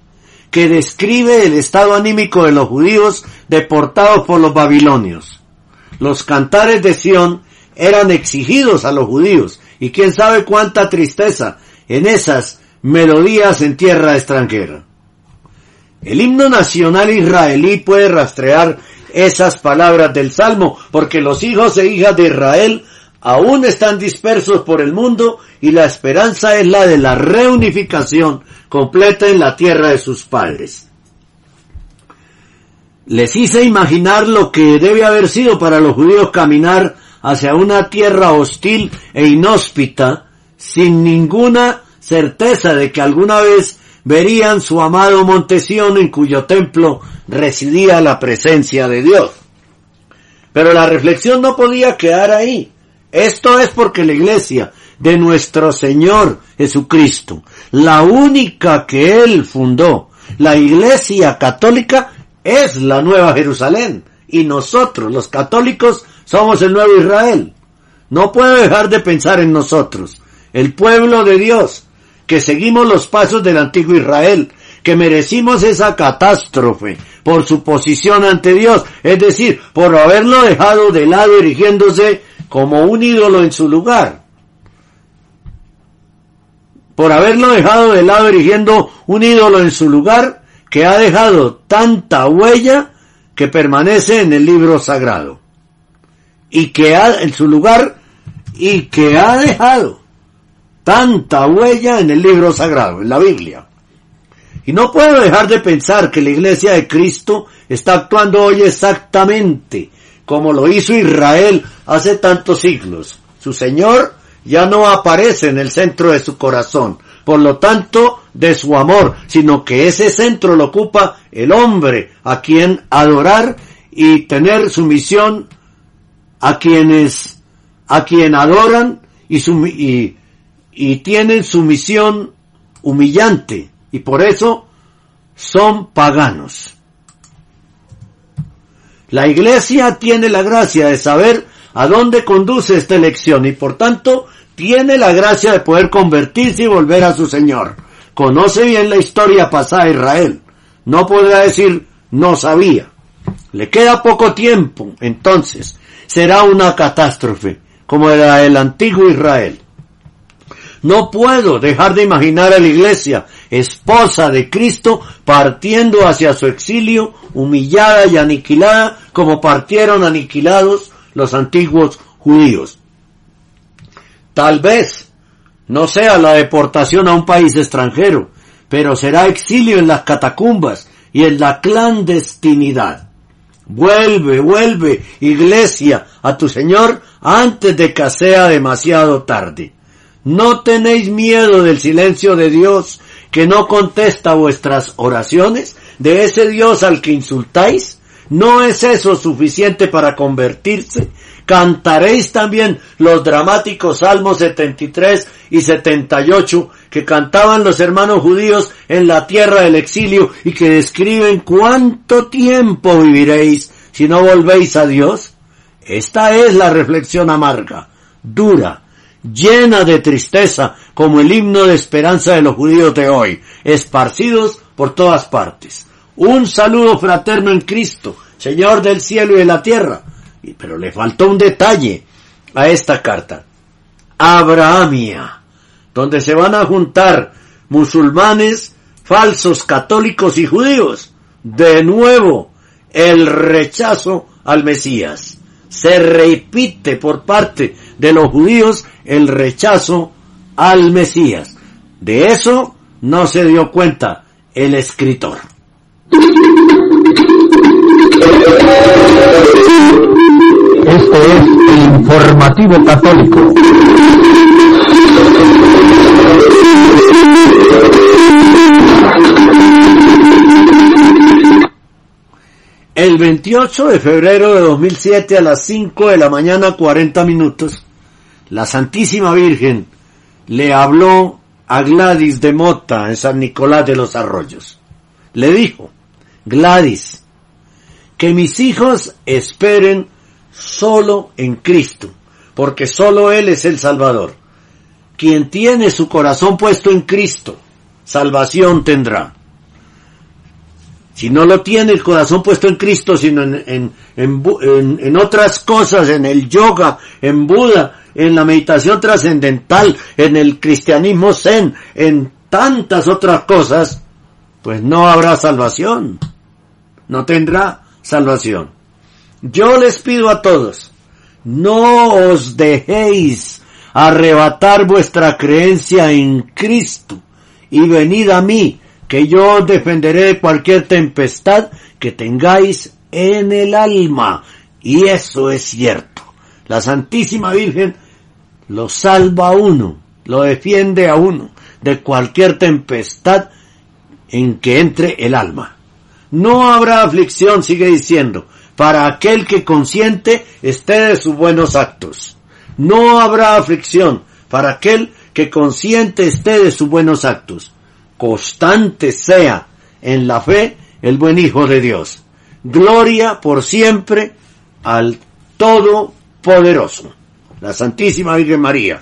que describe el estado anímico de los judíos deportados por los babilonios. Los cantares de Sión eran exigidos a los judíos y quién sabe cuánta tristeza en esas melodías en tierra extranjera. El himno nacional israelí puede rastrear esas palabras del Salmo porque los hijos e hijas de Israel aún están dispersos por el mundo y la esperanza es la de la reunificación completa en la tierra de sus padres. Les hice imaginar lo que debe haber sido para los judíos caminar hacia una tierra hostil e inhóspita sin ninguna certeza de que alguna vez verían su amado Montesión en cuyo templo residía la presencia de Dios. Pero la reflexión no podía quedar ahí. Esto es porque la iglesia de nuestro Señor Jesucristo, la única que Él fundó, la iglesia católica, es la nueva Jerusalén. Y nosotros, los católicos, somos el nuevo Israel. No puedo dejar de pensar en nosotros, el pueblo de Dios, que seguimos los pasos del antiguo Israel, que merecimos esa catástrofe por su posición ante Dios, es decir, por haberlo dejado de lado erigiéndose como un ídolo en su lugar. Por haberlo dejado de lado erigiendo un ídolo en su lugar que ha dejado tanta huella que permanece en el libro sagrado. Y que ha, en su lugar, y que ha dejado tanta huella en el libro sagrado, en la Biblia. Y no puedo dejar de pensar que la iglesia de Cristo está actuando hoy exactamente como lo hizo Israel hace tantos siglos. Su Señor ya no aparece en el centro de su corazón, por lo tanto, de su amor, sino que ese centro lo ocupa el hombre, a quien adorar y tener sumisión a quienes, a quien adoran y, sumi- y, y tienen sumisión humillante, y por eso son paganos. La iglesia tiene la gracia de saber a dónde conduce esta elección y por tanto tiene la gracia de poder convertirse y volver a su Señor. Conoce bien la historia pasada de Israel. No podrá decir no sabía. Le queda poco tiempo, entonces será una catástrofe como la del antiguo Israel. No puedo dejar de imaginar a la iglesia, esposa de Cristo, partiendo hacia su exilio, humillada y aniquilada, como partieron aniquilados los antiguos judíos. Tal vez no sea la deportación a un país extranjero, pero será exilio en las catacumbas y en la clandestinidad. Vuelve, vuelve, iglesia, a tu Señor antes de que sea demasiado tarde. No tenéis miedo del silencio de Dios que no contesta vuestras oraciones, de ese Dios al que insultáis. ¿No es eso suficiente para convertirse? Cantaréis también los dramáticos Salmos 73 y 78 que cantaban los hermanos judíos en la tierra del exilio y que describen cuánto tiempo viviréis si no volvéis a Dios. Esta es la reflexión amarga, dura, llena de tristeza, como el himno de esperanza de los judíos de hoy, esparcidos por todas partes. Un saludo fraterno en Cristo, Señor del cielo y de la tierra. Pero le faltó un detalle a esta carta. Abrahamia, donde se van a juntar musulmanes, falsos católicos y judíos. De nuevo, el rechazo al Mesías. Se repite por parte de los judíos el rechazo al Mesías. De eso no se dio cuenta el escritor. Este es informativo católico. El 28 de febrero de 2007 a las 5 de la mañana 40 minutos, la Santísima Virgen le habló a Gladys de Mota en San Nicolás de los Arroyos. Le dijo, Gladys, que mis hijos esperen solo en Cristo, porque solo Él es el Salvador. Quien tiene su corazón puesto en Cristo, salvación tendrá. Si no lo tiene el corazón puesto en Cristo, sino en, en, en, en otras cosas, en el yoga, en Buda, en la meditación trascendental, en el cristianismo zen, en tantas otras cosas, pues no habrá salvación. No tendrá salvación. Yo les pido a todos, no os dejéis arrebatar vuestra creencia en Cristo y venid a mí, que yo defenderé de cualquier tempestad que tengáis en el alma. Y eso es cierto. La Santísima Virgen lo salva a uno, lo defiende a uno de cualquier tempestad en que entre el alma. No habrá aflicción, sigue diciendo, para aquel que consiente esté de sus buenos actos. No habrá aflicción para aquel que consiente esté de sus buenos actos. Constante sea en la fe el buen Hijo de Dios. Gloria por siempre al Todopoderoso. La Santísima Virgen María.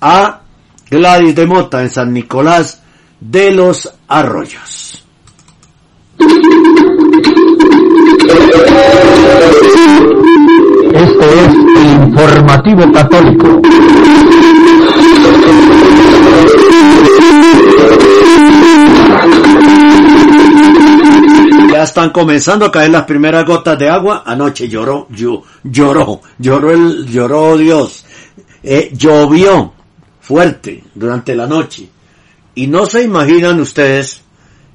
A Gladys de Mota en San Nicolás de los Arroyos. Este es el informativo católico. Ya están comenzando a caer las primeras gotas de agua. Anoche lloró, lloró, lloró el, lloró Dios. Eh, llovió fuerte durante la noche. Y no se imaginan ustedes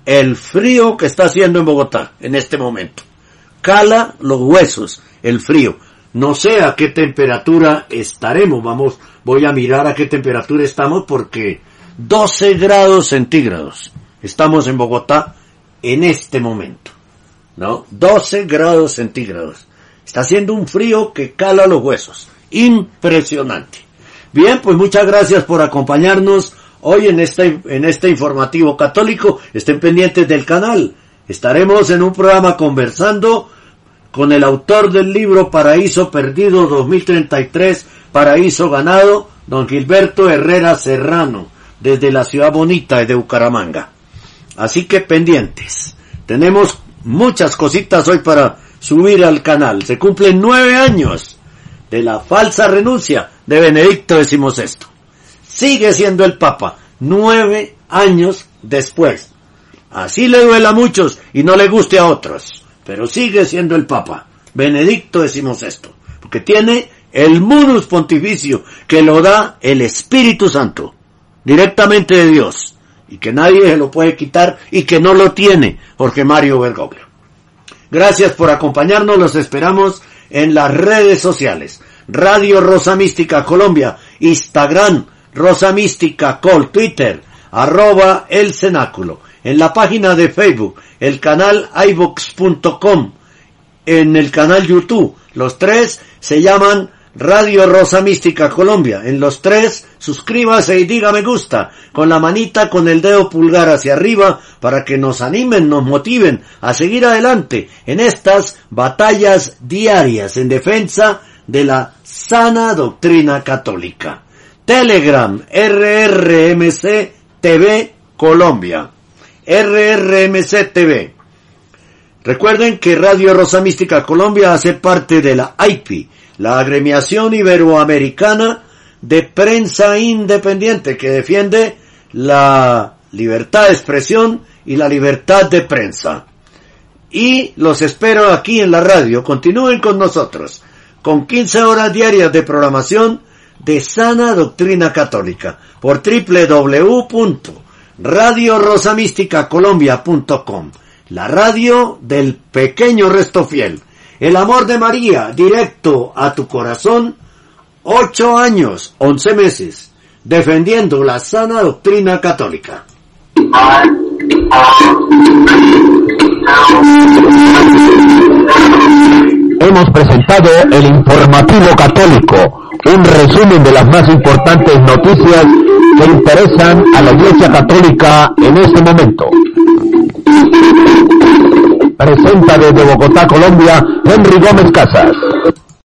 el frío que está haciendo en Bogotá en este momento. Cala los huesos, el frío. No sé a qué temperatura estaremos. Vamos, voy a mirar a qué temperatura estamos porque 12 grados centígrados. Estamos en Bogotá en este momento. ¿No? 12 grados centígrados. Está haciendo un frío que cala los huesos. Impresionante. Bien, pues muchas gracias por acompañarnos hoy en este, en este informativo católico. Estén pendientes del canal. Estaremos en un programa conversando con el autor del libro Paraíso Perdido 2033, Paraíso Ganado, don Gilberto Herrera Serrano, desde la ciudad bonita de Bucaramanga. Así que pendientes. Tenemos muchas cositas hoy para subir al canal. Se cumplen nueve años de la falsa renuncia de Benedicto XVI. Sigue siendo el Papa nueve años después. Así le duela a muchos y no le guste a otros, pero sigue siendo el Papa, Benedicto XVI, porque tiene el munus pontificio que lo da el Espíritu Santo, directamente de Dios, y que nadie se lo puede quitar y que no lo tiene Jorge Mario Bergoglio. Gracias por acompañarnos, los esperamos en las redes sociales. Radio Rosa Mística Colombia, Instagram, Rosa Mística Col, Twitter, arroba el cenáculo, en la página de Facebook, el canal iVox.com, en el canal YouTube. Los tres se llaman Radio Rosa Mística Colombia. En los tres, suscríbase y diga me gusta, con la manita con el dedo pulgar hacia arriba, para que nos animen, nos motiven a seguir adelante en estas batallas diarias en defensa de la sana doctrina católica. Telegram, RRMC TV Colombia. RRMC TV. Recuerden que Radio Rosa Mística Colombia hace parte de la AIPI, la agremiación iberoamericana de prensa independiente que defiende la libertad de expresión y la libertad de prensa. Y los espero aquí en la radio. Continúen con nosotros, con 15 horas diarias de programación de sana doctrina católica por www.radiorosamísticacolombia.com. La radio del pequeño resto fiel el amor de María, directo a tu corazón, ocho años, once meses, defendiendo la sana doctrina católica. Hemos presentado el informativo católico, un resumen de las más importantes noticias interesan a la Iglesia Católica en este momento. Presenta desde Bogotá, Colombia, Henry Gómez Casas.